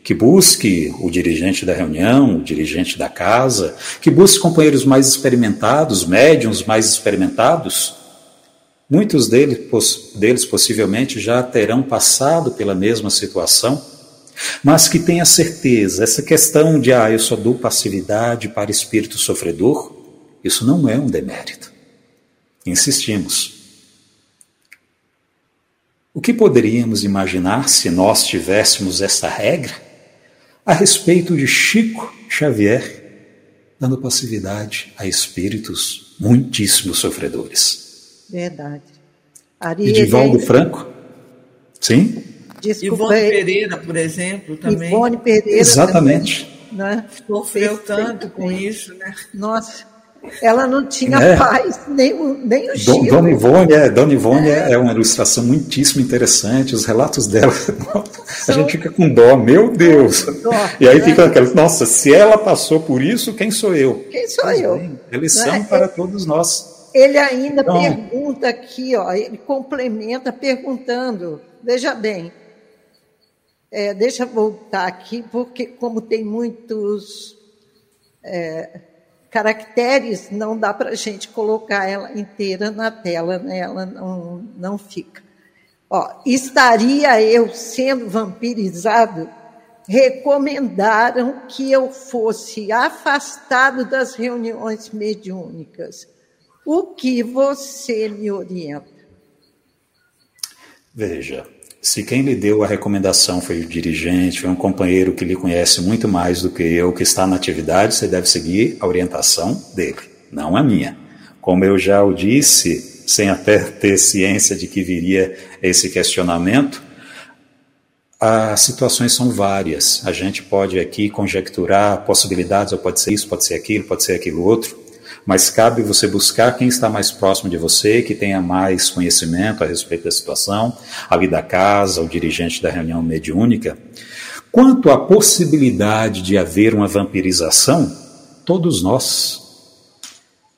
que busque o dirigente da reunião, o dirigente da casa, que busque companheiros mais experimentados, médiums mais experimentados. Muitos deles, deles possivelmente já terão passado pela mesma situação, mas que tenha certeza, essa questão de, ah, eu só dou passividade para espírito sofredor, isso não é um demérito. Insistimos. O que poderíamos imaginar se nós tivéssemos essa regra? a respeito de Chico Xavier, dando passividade a espíritos muitíssimos sofredores. Verdade. Ari, Edivaldo Franco? Sim? Desculpa, Ivone Pereira, por exemplo, também. Ivone Pereira. Exatamente. Também, né? Sofreu tanto com isso, né? Nossa. Ela não tinha é. paz, nem o, nem o Chico. Dona Ivone, é, Dona Ivone é. é. uma ilustração muitíssimo interessante, os relatos dela, [LAUGHS] a gente fica com dó, meu Deus. Dó, e aí né? fica aquela, nossa, se ela passou por isso, quem sou eu? Quem sou pois eu? Bem, é lição né? para todos nós. Ele ainda então, pergunta aqui, ó, ele complementa perguntando, veja bem, é, deixa eu voltar aqui, porque como tem muitos... É, caracteres, não dá para a gente colocar ela inteira na tela, né? ela não, não fica. Ó, estaria eu sendo vampirizado? Recomendaram que eu fosse afastado das reuniões mediúnicas. O que você me orienta? Veja, se quem lhe deu a recomendação foi o dirigente, foi um companheiro que lhe conhece muito mais do que eu, que está na atividade, você deve seguir a orientação dele, não a minha. Como eu já o disse, sem até ter ciência de que viria esse questionamento, as situações são várias. A gente pode aqui conjecturar possibilidades, ou pode ser isso, pode ser aquilo, pode ser aquilo outro mas cabe você buscar quem está mais próximo de você, que tenha mais conhecimento a respeito da situação, ali da casa, o dirigente da reunião mediúnica. Quanto à possibilidade de haver uma vampirização, todos nós,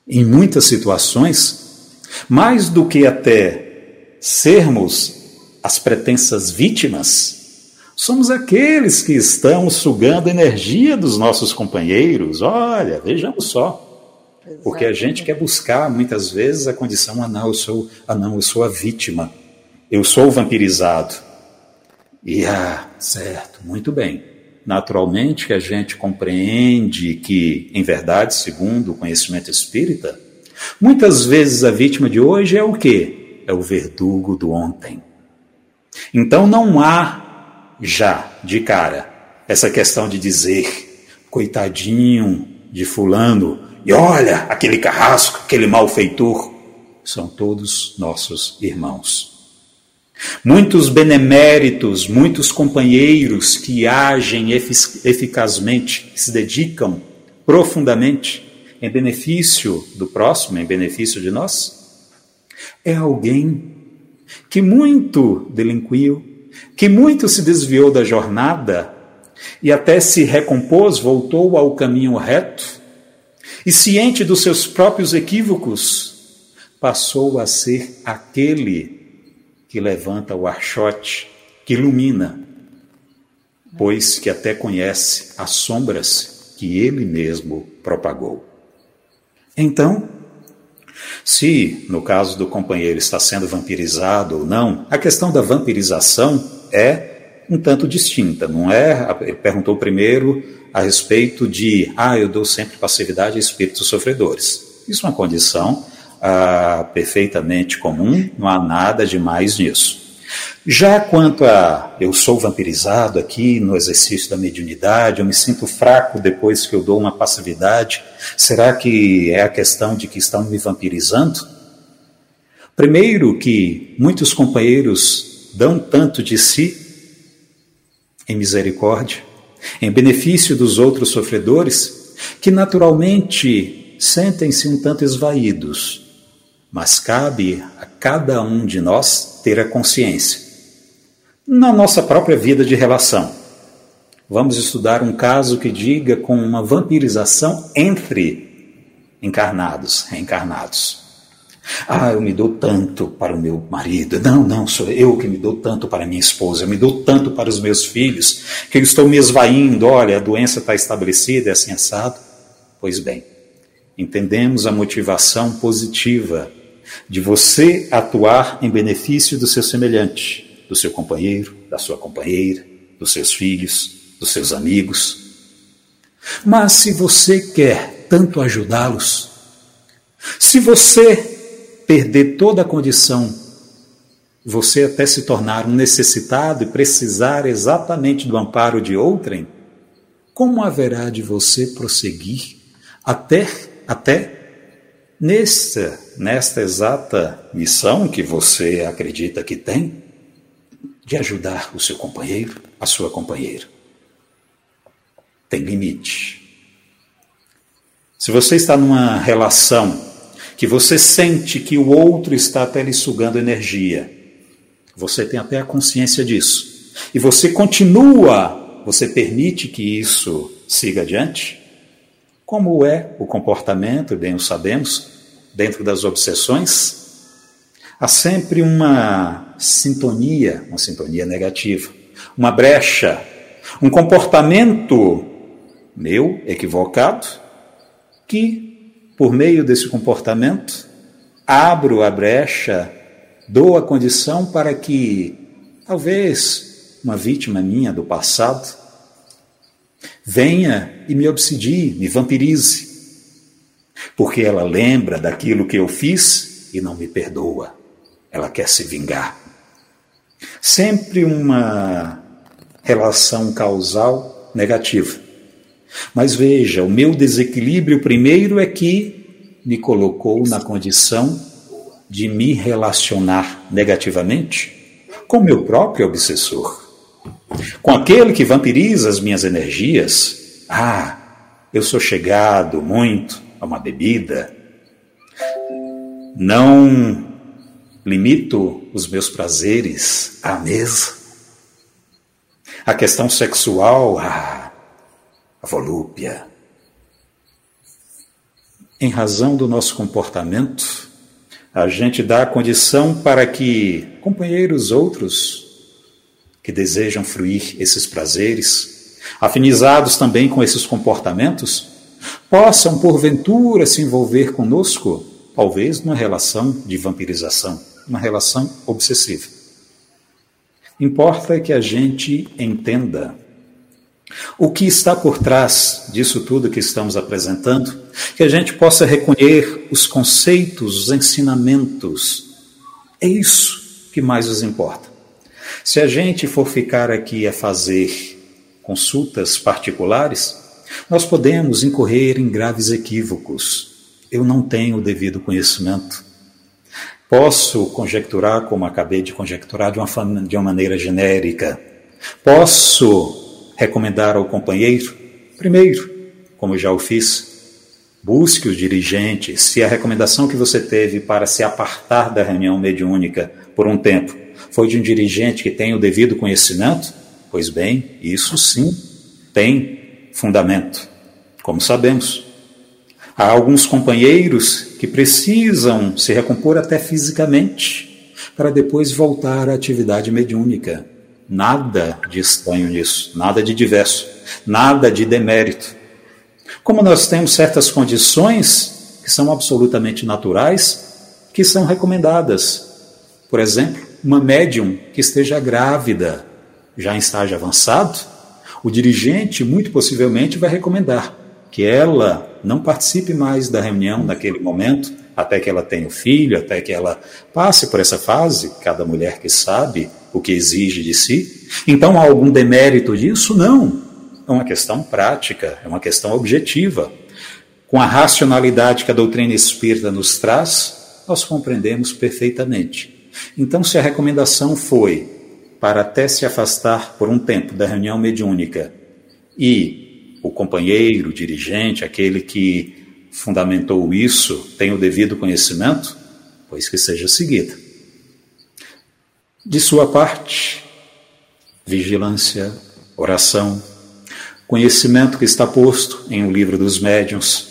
em muitas situações, mais do que até sermos as pretensas vítimas, somos aqueles que estão sugando energia dos nossos companheiros. Olha, vejamos só. Porque a gente quer buscar muitas vezes a condição, ah não, eu sou, ah não, eu sou a vítima, eu sou vampirizado. E ah, certo, muito bem. Naturalmente que a gente compreende que, em verdade, segundo o conhecimento espírita, muitas vezes a vítima de hoje é o quê? É o verdugo do ontem. Então não há já de cara essa questão de dizer, coitadinho de fulano, e olha, aquele carrasco, aquele malfeitor, são todos nossos irmãos. Muitos beneméritos, muitos companheiros que agem eficazmente, que se dedicam profundamente em benefício do próximo, em benefício de nós, é alguém que muito delinquiu, que muito se desviou da jornada e até se recompôs, voltou ao caminho reto, e ciente dos seus próprios equívocos, passou a ser aquele que levanta o archote, que ilumina, pois que até conhece as sombras que ele mesmo propagou. Então, se no caso do companheiro está sendo vampirizado ou não, a questão da vampirização é um tanto distinta, não é? Ele perguntou primeiro a respeito de, ah, eu dou sempre passividade a espíritos sofredores. Isso é uma condição ah, perfeitamente comum, não há nada de mais nisso. Já quanto a eu sou vampirizado aqui no exercício da mediunidade, eu me sinto fraco depois que eu dou uma passividade, será que é a questão de que estão me vampirizando? Primeiro, que muitos companheiros dão tanto de si em misericórdia, em benefício dos outros sofredores, que naturalmente sentem-se um tanto esvaídos. mas cabe a cada um de nós ter a consciência. Na nossa própria vida de relação, vamos estudar um caso que diga com uma vampirização entre encarnados, reencarnados. Ah, eu me dou tanto para o meu marido. Não, não, sou eu que me dou tanto para minha esposa. Eu me dou tanto para os meus filhos que eu estou me esvaindo. Olha, a doença está estabelecida, é assim assado. Pois bem, entendemos a motivação positiva de você atuar em benefício do seu semelhante, do seu companheiro, da sua companheira, dos seus filhos, dos seus amigos. Mas se você quer tanto ajudá-los, se você perder toda a condição, você até se tornar um necessitado e precisar exatamente do amparo de outrem, como haverá de você prosseguir até até nesta nesta exata missão que você acredita que tem de ajudar o seu companheiro, a sua companheira? Tem limite. Se você está numa relação que você sente que o outro está até lhe sugando energia. Você tem até a consciência disso. E você continua, você permite que isso siga adiante? Como é o comportamento, bem o sabemos, dentro das obsessões? Há sempre uma sintonia, uma sintonia negativa, uma brecha, um comportamento meu equivocado que por meio desse comportamento, abro a brecha, dou a condição para que talvez uma vítima minha do passado venha e me obsidie, me vampirize, porque ela lembra daquilo que eu fiz e não me perdoa. Ela quer se vingar. Sempre uma relação causal negativa. Mas veja, o meu desequilíbrio primeiro é que me colocou na condição de me relacionar negativamente com meu próprio obsessor, com aquele que vampiriza as minhas energias. Ah, eu sou chegado muito a uma bebida, não limito os meus prazeres à mesa. A questão sexual, ah, a volúpia. Em razão do nosso comportamento, a gente dá a condição para que companheiros outros que desejam fruir esses prazeres, afinizados também com esses comportamentos, possam porventura se envolver conosco, talvez numa relação de vampirização, uma relação obsessiva. Importa que a gente entenda o que está por trás disso tudo que estamos apresentando, que a gente possa recolher os conceitos, os ensinamentos. É isso que mais nos importa. Se a gente for ficar aqui a fazer consultas particulares, nós podemos incorrer em graves equívocos. Eu não tenho o devido conhecimento. Posso conjecturar, como acabei de conjecturar, de uma, de uma maneira genérica. Posso recomendar ao companheiro? Primeiro, como já o fiz, busque os dirigentes. Se a recomendação que você teve para se apartar da reunião mediúnica por um tempo foi de um dirigente que tem o devido conhecimento, pois bem, isso sim tem fundamento, como sabemos. Há alguns companheiros que precisam se recompor até fisicamente para depois voltar à atividade mediúnica. Nada de estranho nisso, nada de diverso, nada de demérito. Como nós temos certas condições que são absolutamente naturais, que são recomendadas. Por exemplo, uma médium que esteja grávida, já em estágio avançado, o dirigente muito possivelmente vai recomendar que ela não participe mais da reunião naquele momento, até que ela tenha o filho, até que ela passe por essa fase, cada mulher que sabe o que exige de si. Então há algum demérito disso? Não. É uma questão prática, é uma questão objetiva. Com a racionalidade que a doutrina espírita nos traz, nós compreendemos perfeitamente. Então, se a recomendação foi para até se afastar por um tempo da reunião mediúnica e o companheiro, o dirigente, aquele que fundamentou isso tem o devido conhecimento, pois que seja seguida. De sua parte, vigilância, oração, conhecimento que está posto em o um livro dos médiuns,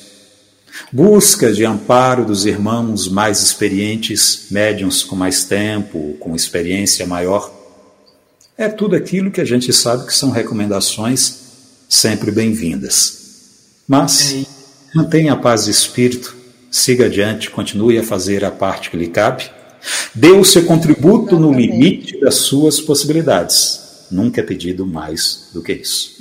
busca de amparo dos irmãos mais experientes, médiuns com mais tempo, com experiência maior, é tudo aquilo que a gente sabe que são recomendações sempre bem-vindas. Mas mantenha a paz de espírito, siga adiante, continue a fazer a parte que lhe cabe, dê o seu contributo no limite das suas possibilidades. Nunca é pedido mais do que isso.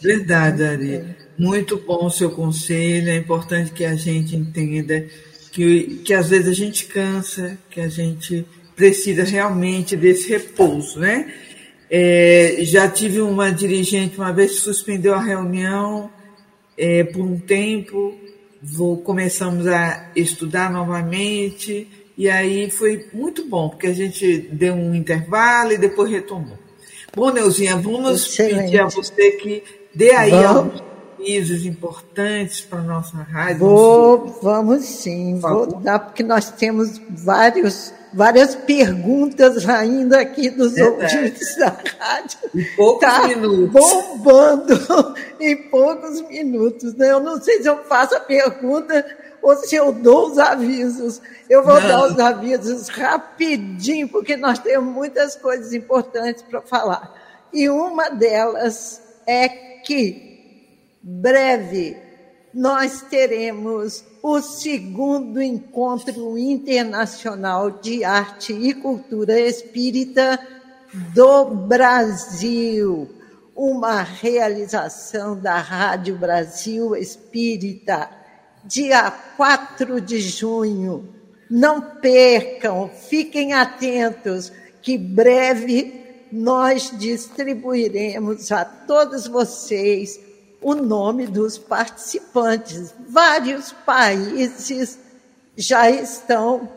Verdade, Ari. Muito bom o seu conselho. É importante que a gente entenda que, que às vezes a gente cansa, que a gente precisa realmente desse repouso, né? É, já tive uma dirigente uma vez que suspendeu a reunião é, por um tempo, vou, começamos a estudar novamente, e aí foi muito bom, porque a gente deu um intervalo e depois retomou. Bom, Neuzinha, vamos Excelente. pedir a você que dê aí vamos. alguns avisos importantes para a nossa rádio. Vou, vamos sim, vou dar, porque nós temos vários várias perguntas ainda aqui dos Verdade. ouvintes da rádio. Em poucos tá minutos. Bombando [LAUGHS] em poucos minutos. Né? Eu não sei se eu faço a pergunta ou se eu dou os avisos. Eu vou não. dar os avisos rapidinho, porque nós temos muitas coisas importantes para falar. E uma delas é que breve nós teremos o segundo encontro internacional de arte e cultura espírita do Brasil, uma realização da Rádio Brasil Espírita, dia 4 de junho. Não percam, fiquem atentos, que breve nós distribuiremos a todos vocês o nome dos participantes. Vários países já estão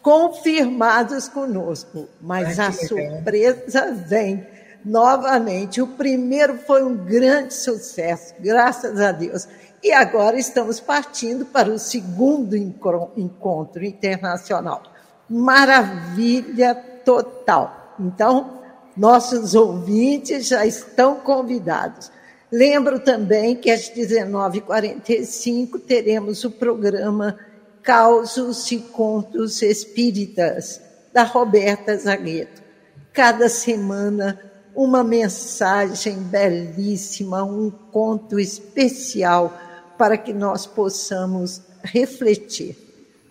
confirmados conosco, mas Ai, a surpresa vem novamente. O primeiro foi um grande sucesso, graças a Deus. E agora estamos partindo para o segundo encontro internacional. Maravilha total. Então, nossos ouvintes já estão convidados. Lembro também que às 19h45 teremos o programa Causos e Contos Espíritas, da Roberta Zagueto. Cada semana, uma mensagem belíssima, um conto especial para que nós possamos refletir.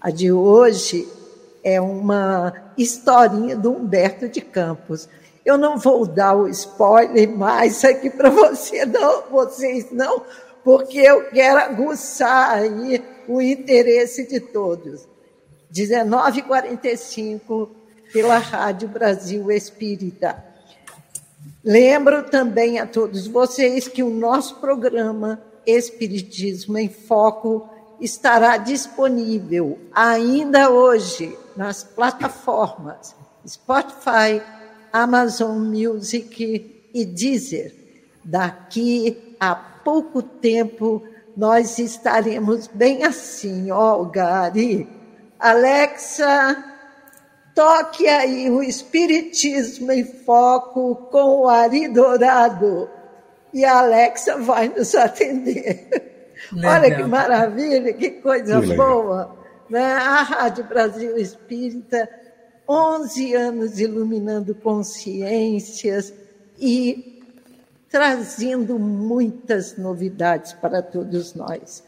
A de hoje é uma historinha do Humberto de Campos. Eu não vou dar o spoiler mais aqui para você, não, vocês não, porque eu quero aguçar aí o interesse de todos. 19h45, pela Rádio Brasil Espírita. Lembro também a todos vocês que o nosso programa Espiritismo em Foco estará disponível ainda hoje nas plataformas Spotify, Amazon Music e Deezer. Daqui a pouco tempo nós estaremos bem assim, ó, Gari. Alexa, toque aí o Espiritismo em Foco com o Ari Dourado. E a Alexa vai nos atender. Legal. Olha que maravilha, que coisa que boa. Né? A Rádio Brasil Espírita 11 anos iluminando consciências e trazendo muitas novidades para todos nós.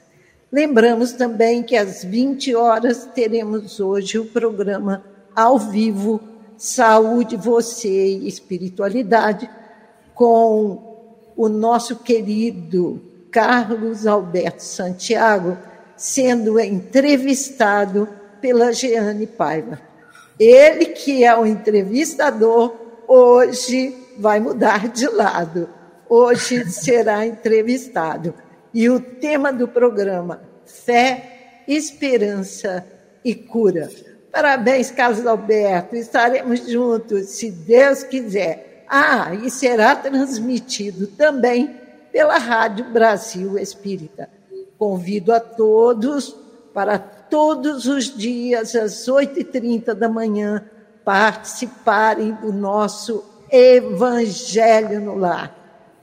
Lembramos também que às 20 horas teremos hoje o programa ao vivo Saúde, Você e Espiritualidade com o nosso querido Carlos Alberto Santiago sendo entrevistado pela Jeane Paiva. Ele, que é o entrevistador, hoje vai mudar de lado. Hoje será entrevistado. E o tema do programa: fé, esperança e cura. Parabéns, Carlos Alberto. Estaremos juntos, se Deus quiser. Ah, e será transmitido também pela Rádio Brasil Espírita. Convido a todos para todos os dias, às 8h30 da manhã, participarem do nosso Evangelho no Lar.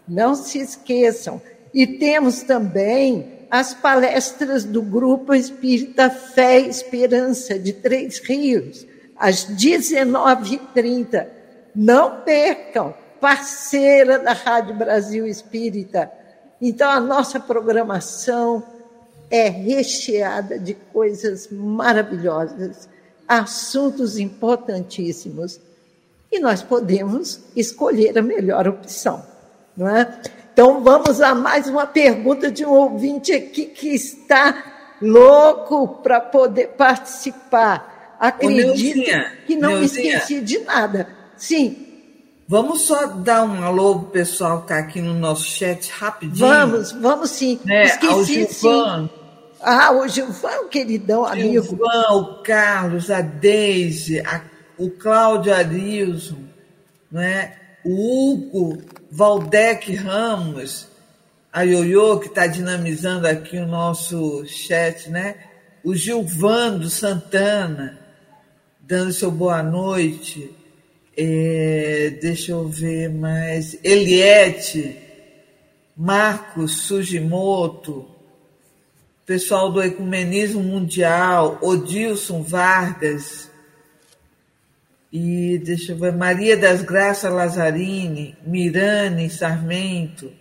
Não se esqueçam. E temos também as palestras do Grupo Espírita Fé e Esperança de Três Rios, às 19h30. Não percam, parceira da Rádio Brasil Espírita. Então, a nossa programação é recheada de coisas maravilhosas, assuntos importantíssimos. E nós podemos escolher a melhor opção, não é? Então, vamos a mais uma pergunta de um ouvinte aqui que está louco para poder participar. Acredito que não Neuzinha. me esqueci de nada. Sim. Vamos só dar um alô pro pessoal que está aqui no nosso chat rapidinho. Vamos, vamos sim. Né? Esqueci, sim. Ah, o Gilvan, queridão amigo. Gilvan, o Carlos, a Deise, a, o Cláudio Arilson, né? o Hugo Valdec Ramos, a Ioiô, que está dinamizando aqui o nosso chat, né? O Gilvando Santana, dando seu boa noite. É, deixa eu ver mais. Eliette, Marcos Sugimoto, pessoal do Ecumenismo Mundial, Odilson Vargas, e deixa eu ver, Maria das Graças Lazzarini, Mirane Sarmento,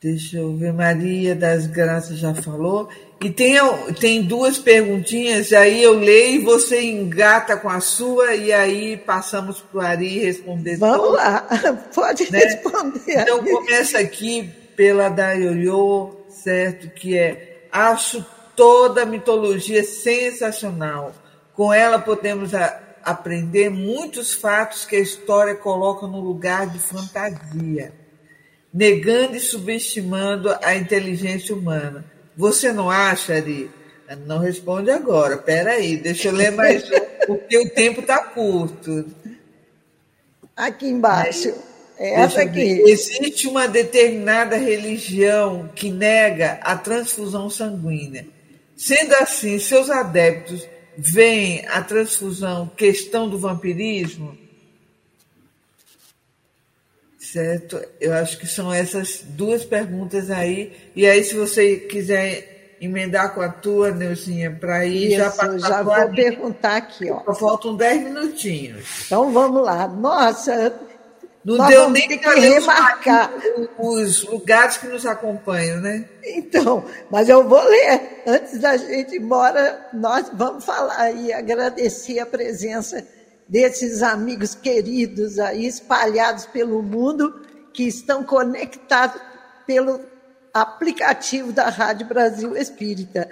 deixa eu ver, Maria das Graças já falou, e tem, tem duas perguntinhas, aí eu leio e você engata com a sua, e aí passamos para o Ari responder. Vamos lá, [LAUGHS] pode né? responder. Então começa aqui pela da Ioiô, certo? Que é acho toda a mitologia sensacional. Com ela podemos a, aprender muitos fatos que a história coloca no lugar de fantasia, negando e subestimando a inteligência humana. Você não acha, Ari? Não responde agora. Pera aí, deixa eu ler mais um, porque o tempo está curto. Aqui embaixo. É essa aqui. Existe uma determinada religião que nega a transfusão sanguínea. Sendo assim, seus adeptos veem a transfusão questão do vampirismo? Certo? Eu acho que são essas duas perguntas aí. E aí, se você quiser emendar com a tua, Neuzinha, para ir Isso, já para já vou perguntar aqui. Ó. Faltam dez minutinhos. Então vamos lá. Nossa, não Nós deu nem para remarcar os lugares que nos acompanham, né? Então, mas eu vou ler. Antes da gente ir embora, nós vamos falar e agradecer a presença desses amigos queridos aí espalhados pelo mundo que estão conectados pelo aplicativo da Rádio Brasil Espírita.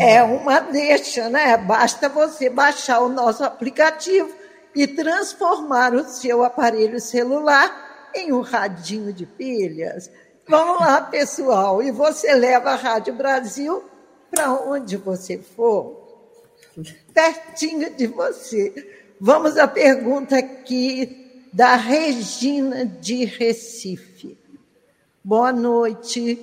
É uma deixa, né? Basta você baixar o nosso aplicativo e transformar o seu aparelho celular em um radinho de pilhas. Vamos lá, pessoal, e você leva a Rádio Brasil para onde você for, pertinho de você. Vamos à pergunta aqui da Regina de Recife. Boa noite.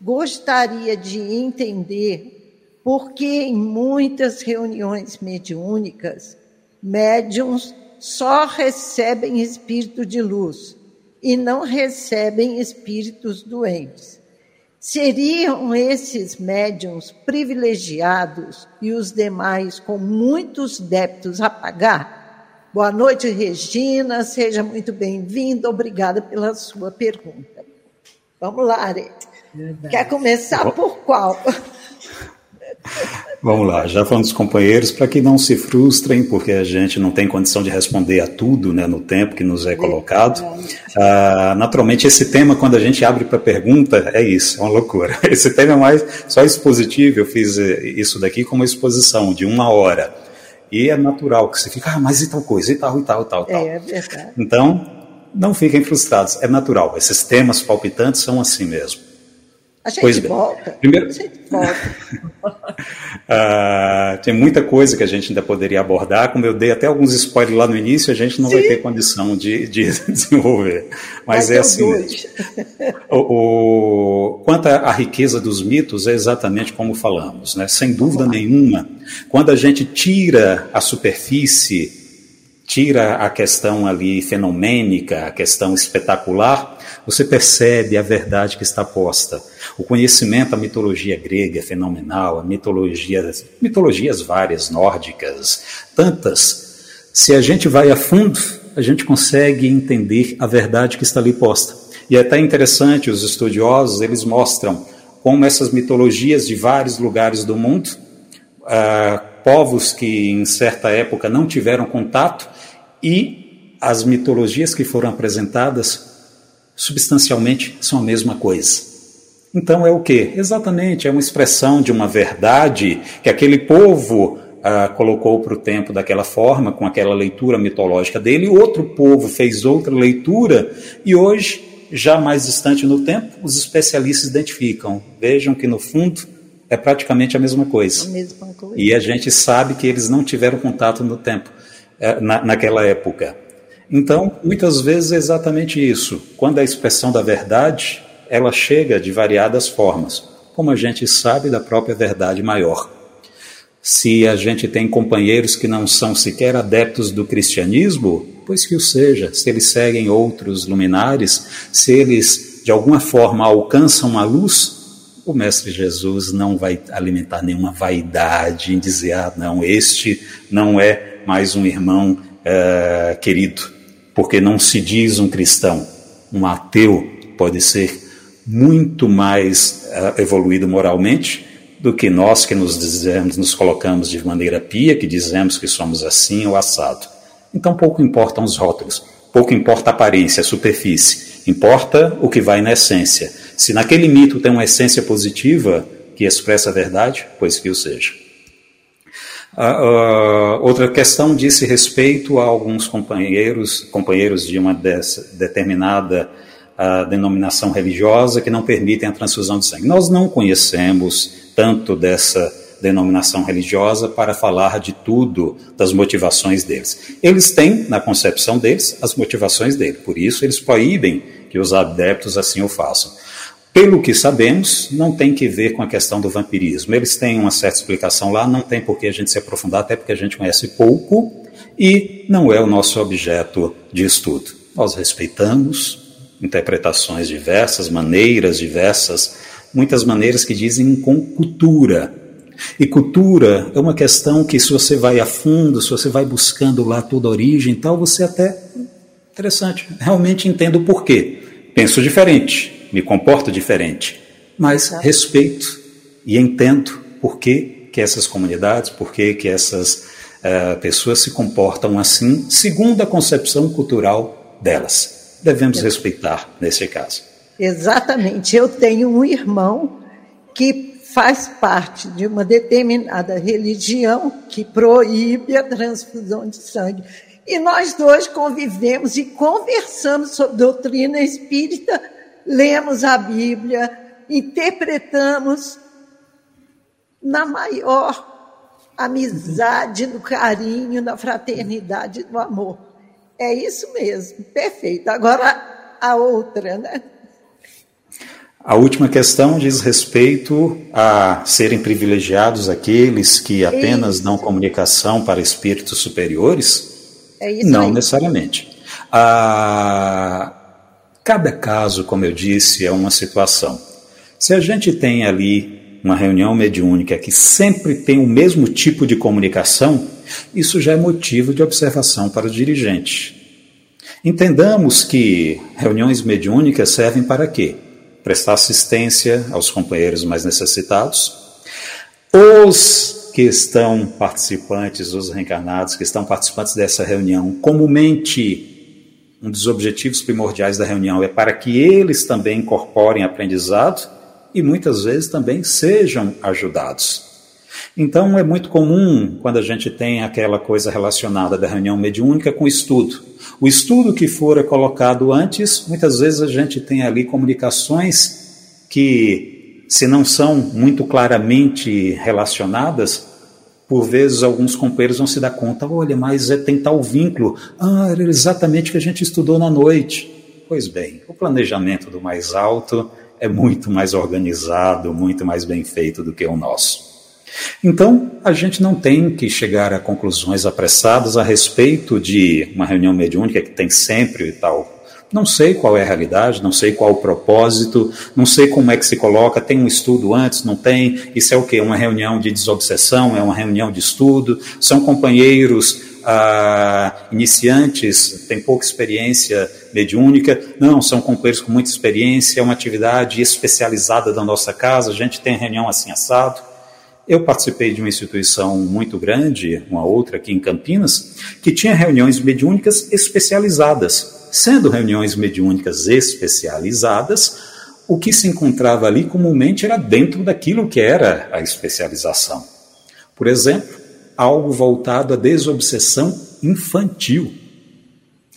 Gostaria de entender por que em muitas reuniões mediúnicas médiums só recebem espírito de luz e não recebem espíritos doentes. Seriam esses médiums privilegiados e os demais com muitos débitos a pagar? Boa noite, Regina, seja muito bem-vinda, obrigada pela sua pergunta. Vamos lá, Arete. Quer começar por qual? Vamos lá, já falando dos companheiros, para que não se frustrem, porque a gente não tem condição de responder a tudo né, no tempo que nos é colocado. Ah, naturalmente, esse tema, quando a gente abre para pergunta, é isso, é uma loucura. [LAUGHS] Esse tema é mais só expositivo, eu fiz eh, isso daqui como exposição de uma hora. E é natural que você fica, ah, mas e tal coisa, e tal, e tal, e tal, tal. É, é. Então, não fiquem frustrados, é natural. Esses temas palpitantes são assim mesmo. A gente pois bem. volta. Primeiro, [LAUGHS] ah, tem muita coisa que a gente ainda poderia abordar, como eu dei até alguns spoilers lá no início, a gente não Sim. vai ter condição de, de [LAUGHS] desenvolver. Mas vai é assim. O, o, quanto à riqueza dos mitos, é exatamente como falamos, né? sem dúvida nenhuma. Quando a gente tira a superfície, tira a questão ali fenomênica, a questão espetacular, você percebe a verdade que está posta. O conhecimento, a mitologia grega é fenomenal, a mitologia, mitologias várias, nórdicas, tantas. Se a gente vai a fundo, a gente consegue entender a verdade que está ali posta. E é até interessante, os estudiosos, eles mostram como essas mitologias de vários lugares do mundo, uh, povos que em certa época não tiveram contato, e as mitologias que foram apresentadas substancialmente são a mesma coisa. Então é o que? Exatamente, é uma expressão de uma verdade que aquele povo ah, colocou para o tempo daquela forma, com aquela leitura mitológica dele, outro povo fez outra leitura, e hoje, já mais distante no tempo, os especialistas identificam. Vejam que no fundo é praticamente a mesma coisa. A mesma coisa. E a gente sabe que eles não tiveram contato no tempo, na, naquela época. Então, muitas vezes é exatamente isso. Quando a expressão da verdade, ela chega de variadas formas, como a gente sabe da própria verdade maior. Se a gente tem companheiros que não são sequer adeptos do cristianismo, pois que o seja, se eles seguem outros luminares, se eles de alguma forma alcançam a luz, o Mestre Jesus não vai alimentar nenhuma vaidade em dizer, ah, não, este não é mais um irmão uh, querido porque não se diz um cristão. Um ateu pode ser muito mais uh, evoluído moralmente do que nós que nos dizemos, nos colocamos de maneira pia, que dizemos que somos assim ou assado. Então pouco importam os rótulos, pouco importa a aparência, a superfície, importa o que vai na essência. Se naquele mito tem uma essência positiva que expressa a verdade, pois que o seja. Uh, outra questão disse respeito a alguns companheiros, companheiros de uma dessa, determinada uh, denominação religiosa que não permitem a transfusão de sangue. Nós não conhecemos tanto dessa denominação religiosa para falar de tudo, das motivações deles. Eles têm, na concepção deles, as motivações dele, por isso eles proíbem que os adeptos assim o façam. Pelo que sabemos, não tem que ver com a questão do vampirismo. Eles têm uma certa explicação lá, não tem por que a gente se aprofundar, até porque a gente conhece pouco e não é o nosso objeto de estudo. Nós respeitamos interpretações diversas, maneiras diversas, muitas maneiras que dizem com cultura. E cultura é uma questão que, se você vai a fundo, se você vai buscando lá toda a origem e tal, você até. Interessante, realmente entendo o porquê. Penso diferente me comporto diferente, mas respeito e entendo por que, que essas comunidades, por que, que essas uh, pessoas se comportam assim, segundo a concepção cultural delas. Devemos respeitar nesse caso. Exatamente. Eu tenho um irmão que faz parte de uma determinada religião que proíbe a transfusão de sangue. E nós dois convivemos e conversamos sobre doutrina espírita lemos a Bíblia, interpretamos na maior amizade, no carinho, na fraternidade, no amor. É isso mesmo, perfeito. Agora a outra, né? A última questão diz respeito a serem privilegiados aqueles que apenas isso. dão comunicação para espíritos superiores? É isso Não aí. necessariamente. A, Cada caso, como eu disse, é uma situação. Se a gente tem ali uma reunião mediúnica que sempre tem o mesmo tipo de comunicação, isso já é motivo de observação para o dirigente. Entendamos que reuniões mediúnicas servem para quê? Prestar assistência aos companheiros mais necessitados. Os que estão participantes, os reencarnados que estão participantes dessa reunião, comumente um dos objetivos primordiais da reunião é para que eles também incorporem aprendizado e muitas vezes também sejam ajudados. Então é muito comum quando a gente tem aquela coisa relacionada da reunião mediúnica com o estudo. O estudo que fora colocado antes, muitas vezes a gente tem ali comunicações que se não são muito claramente relacionadas, por vezes alguns companheiros vão se dar conta, olha, mas é, tem tal vínculo. Ah, era exatamente o que a gente estudou na noite. Pois bem, o planejamento do mais alto é muito mais organizado, muito mais bem feito do que o nosso. Então, a gente não tem que chegar a conclusões apressadas a respeito de uma reunião mediúnica que tem sempre e tal não sei qual é a realidade, não sei qual o propósito, não sei como é que se coloca. Tem um estudo antes, não tem? Isso é o quê? Uma reunião de desobsessão? É uma reunião de estudo? São companheiros ah, iniciantes, têm pouca experiência mediúnica? Não, são companheiros com muita experiência, é uma atividade especializada da nossa casa, a gente tem reunião assim assado. Eu participei de uma instituição muito grande, uma outra aqui em Campinas, que tinha reuniões mediúnicas especializadas sendo reuniões mediúnicas especializadas, o que se encontrava ali comumente era dentro daquilo que era a especialização. Por exemplo, algo voltado à desobsessão infantil.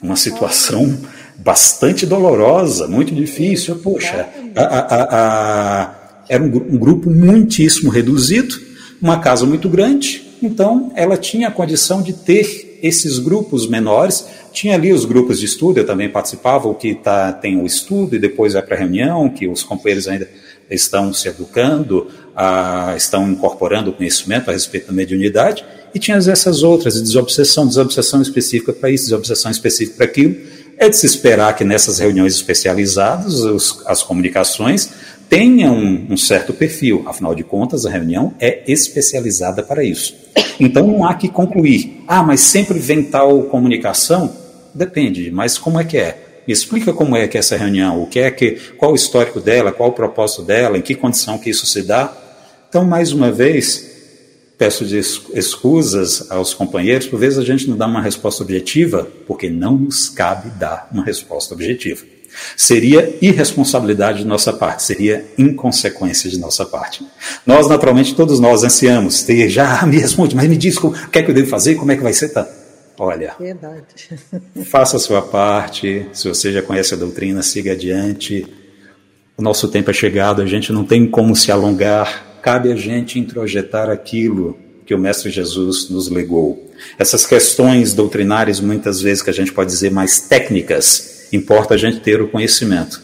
Uma situação bastante dolorosa, muito difícil. Poxa, a, a, a, era um, um grupo muitíssimo reduzido, uma casa muito grande, então ela tinha a condição de ter esses grupos menores tinha ali os grupos de estudo, eu também participava, o que tá, tem o estudo e depois vai para a reunião, que os companheiros ainda estão se educando, a, estão incorporando o conhecimento a respeito da mediunidade, e tinha essas outras, de desobsessão, desobsessão específica para isso, desobsessão específica para aquilo. É de se esperar que nessas reuniões especializadas os, as comunicações tenham um, um certo perfil, afinal de contas, a reunião é especializada para isso. Então não há que concluir, ah, mas sempre vem tal comunicação, Depende, mas como é que é? Me explica como é que é essa reunião, o que é que, qual o histórico dela, qual o propósito dela, em que condição que isso se dá. Então, mais uma vez, peço excusas aos companheiros, por vezes a gente não dá uma resposta objetiva, porque não nos cabe dar uma resposta objetiva. Seria irresponsabilidade de nossa parte, seria inconsequência de nossa parte. Nós, naturalmente, todos nós ansiamos ter, já me responde, mas me diz o que é que eu devo fazer, como é que vai ser, tá? Olha, Verdade. [LAUGHS] faça a sua parte. Se você já conhece a doutrina, siga adiante. O nosso tempo é chegado, a gente não tem como se alongar. Cabe a gente introjetar aquilo que o Mestre Jesus nos legou. Essas questões doutrinárias, muitas vezes, que a gente pode dizer mais técnicas, importa a gente ter o conhecimento.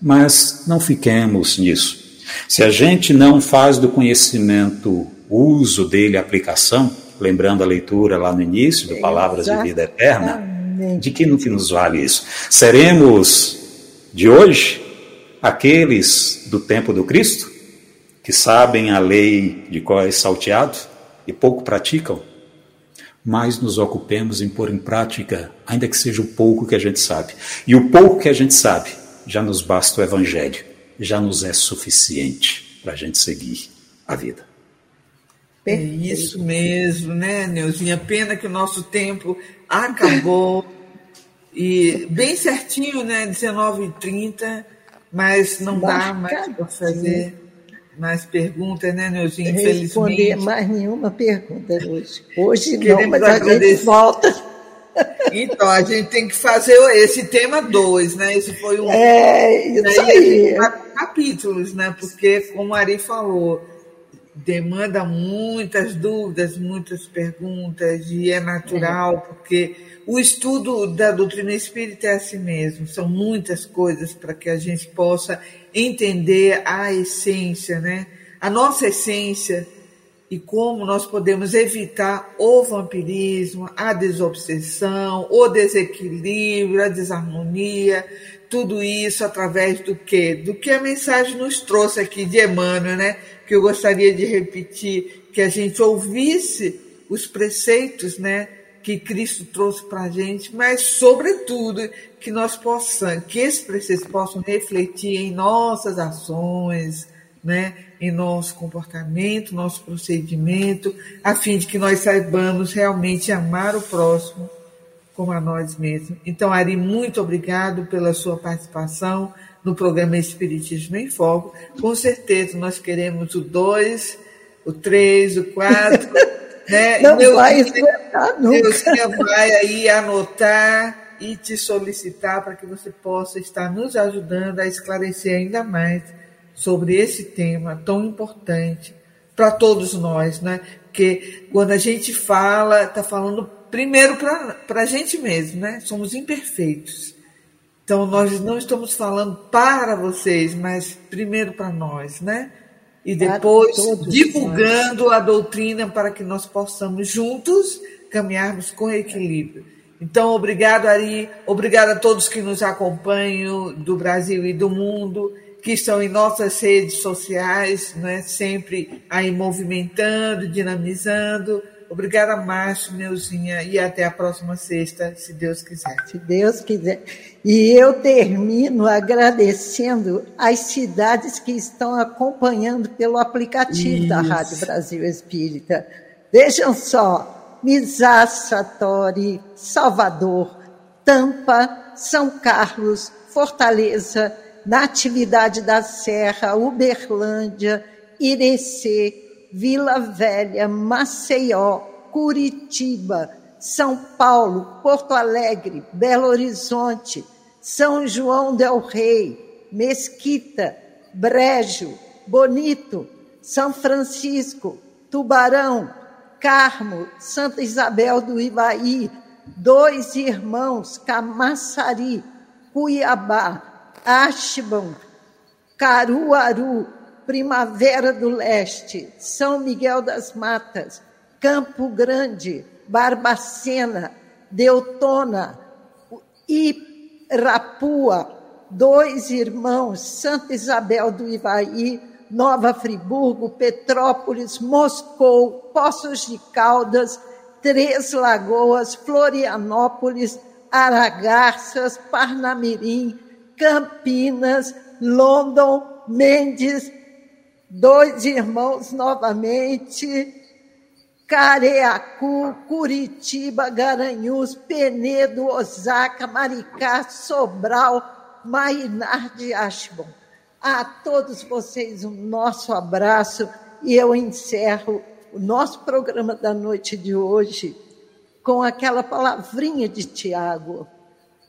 Mas não fiquemos nisso. Se a gente não faz do conhecimento uso dele, aplicação, lembrando a leitura lá no início, do Palavras de Vida Eterna, de que no que nos vale isso? Seremos de hoje aqueles do tempo do Cristo, que sabem a lei de qual é salteado e pouco praticam? Mais nos ocupemos em pôr em prática, ainda que seja o pouco que a gente sabe. E o pouco que a gente sabe, já nos basta o Evangelho, já nos é suficiente para a gente seguir a vida. É isso mesmo, né, Neuzinha? Pena que o nosso tempo acabou. E bem certinho, né? 19h30, mas não dá mais para fazer mais perguntas, né, Neuzinha? Infelizmente. Responder mais nenhuma pergunta hoje. Hoje Queremos não, mas agradecer. a gente volta. Então, a gente tem que fazer esse tema 2, né? Esse foi um. É, isso aí. Capítulos, né? Porque, como a Ari falou, demanda muitas dúvidas, muitas perguntas, e é natural, é. porque o estudo da doutrina espírita é assim mesmo, são muitas coisas para que a gente possa entender a essência, né? A nossa essência e como nós podemos evitar o vampirismo, a desobsessão, o desequilíbrio, a desarmonia, tudo isso através do que? Do que a mensagem nos trouxe aqui de Emmanuel, né? Que eu gostaria de repetir, que a gente ouvisse os preceitos, né? Que Cristo trouxe para a gente, mas, sobretudo, que nós possamos, que esses preceitos possam refletir em nossas ações, né? Em nosso comportamento, nosso procedimento, a fim de que nós saibamos realmente amar o próximo como a nós mesmos. Então, Ari, muito obrigado pela sua participação no programa Espiritismo em Foco. Com certeza nós queremos o 2, o 3, o 4. [LAUGHS] né? Não Meu, vai esgotar nunca. Deus vai aí anotar e te solicitar para que você possa estar nos ajudando a esclarecer ainda mais sobre esse tema tão importante para todos nós, né? Porque quando a gente fala, está falando primeiro para a gente mesmo, né? Somos imperfeitos. Então, nós não estamos falando para vocês, mas primeiro para nós, né? E depois divulgando a doutrina para que nós possamos juntos caminharmos com equilíbrio. Então, obrigado, Ari. Obrigado a todos que nos acompanham do Brasil e do mundo, que estão em nossas redes sociais, né? sempre aí movimentando, dinamizando. Obrigada, Márcio, Neuzinha, e até a próxima sexta, se Deus quiser. Se Deus quiser. E eu termino agradecendo as cidades que estão acompanhando pelo aplicativo Isso. da Rádio Brasil Espírita. Vejam só, Misaçatori, Salvador, Tampa, São Carlos, Fortaleza, Natividade da Serra, Uberlândia, Irecê, Vila Velha, Maceió, Curitiba, São Paulo, Porto Alegre, Belo Horizonte, São João del Rei, Mesquita, Brejo, Bonito, São Francisco, Tubarão, Carmo, Santa Isabel do Ivaí, Dois Irmãos, Camaçari, Cuiabá, Ashban, Caruaru, Primavera do Leste, São Miguel das Matas, Campo Grande, Barbacena, Deutona, Irapua, Dois Irmãos, Santa Isabel do Ivaí, Nova Friburgo, Petrópolis, Moscou, Poços de Caldas, Três Lagoas, Florianópolis, Aragarças, Parnamirim, Campinas, London, Mendes, dois irmãos novamente, Careacu, Curitiba, Garanhuns, Penedo, Osaka, Maricá, Sobral, Mainar de Ashbon. A todos vocês um nosso abraço e eu encerro o nosso programa da noite de hoje com aquela palavrinha de Tiago.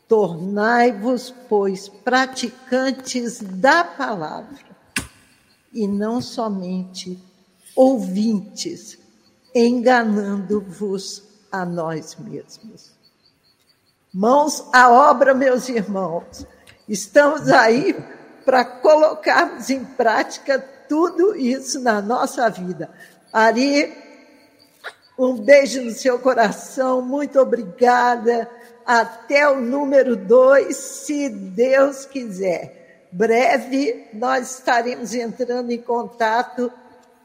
Tornai-vos, pois, praticantes da palavra e não somente ouvintes, enganando-vos a nós mesmos. Mãos à obra, meus irmãos. Estamos aí para colocarmos em prática tudo isso na nossa vida. Ari, um beijo no seu coração, muito obrigada. Até o número dois, se Deus quiser breve nós estaremos entrando em contato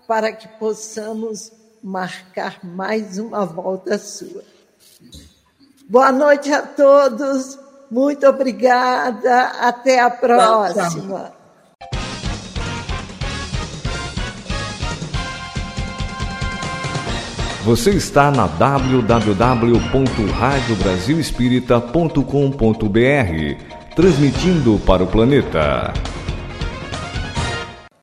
para que possamos marcar mais uma volta sua. Boa noite a todos, muito obrigada, até a próxima. Você está na www.radiobrasilespírita.com.br transmitindo para o planeta.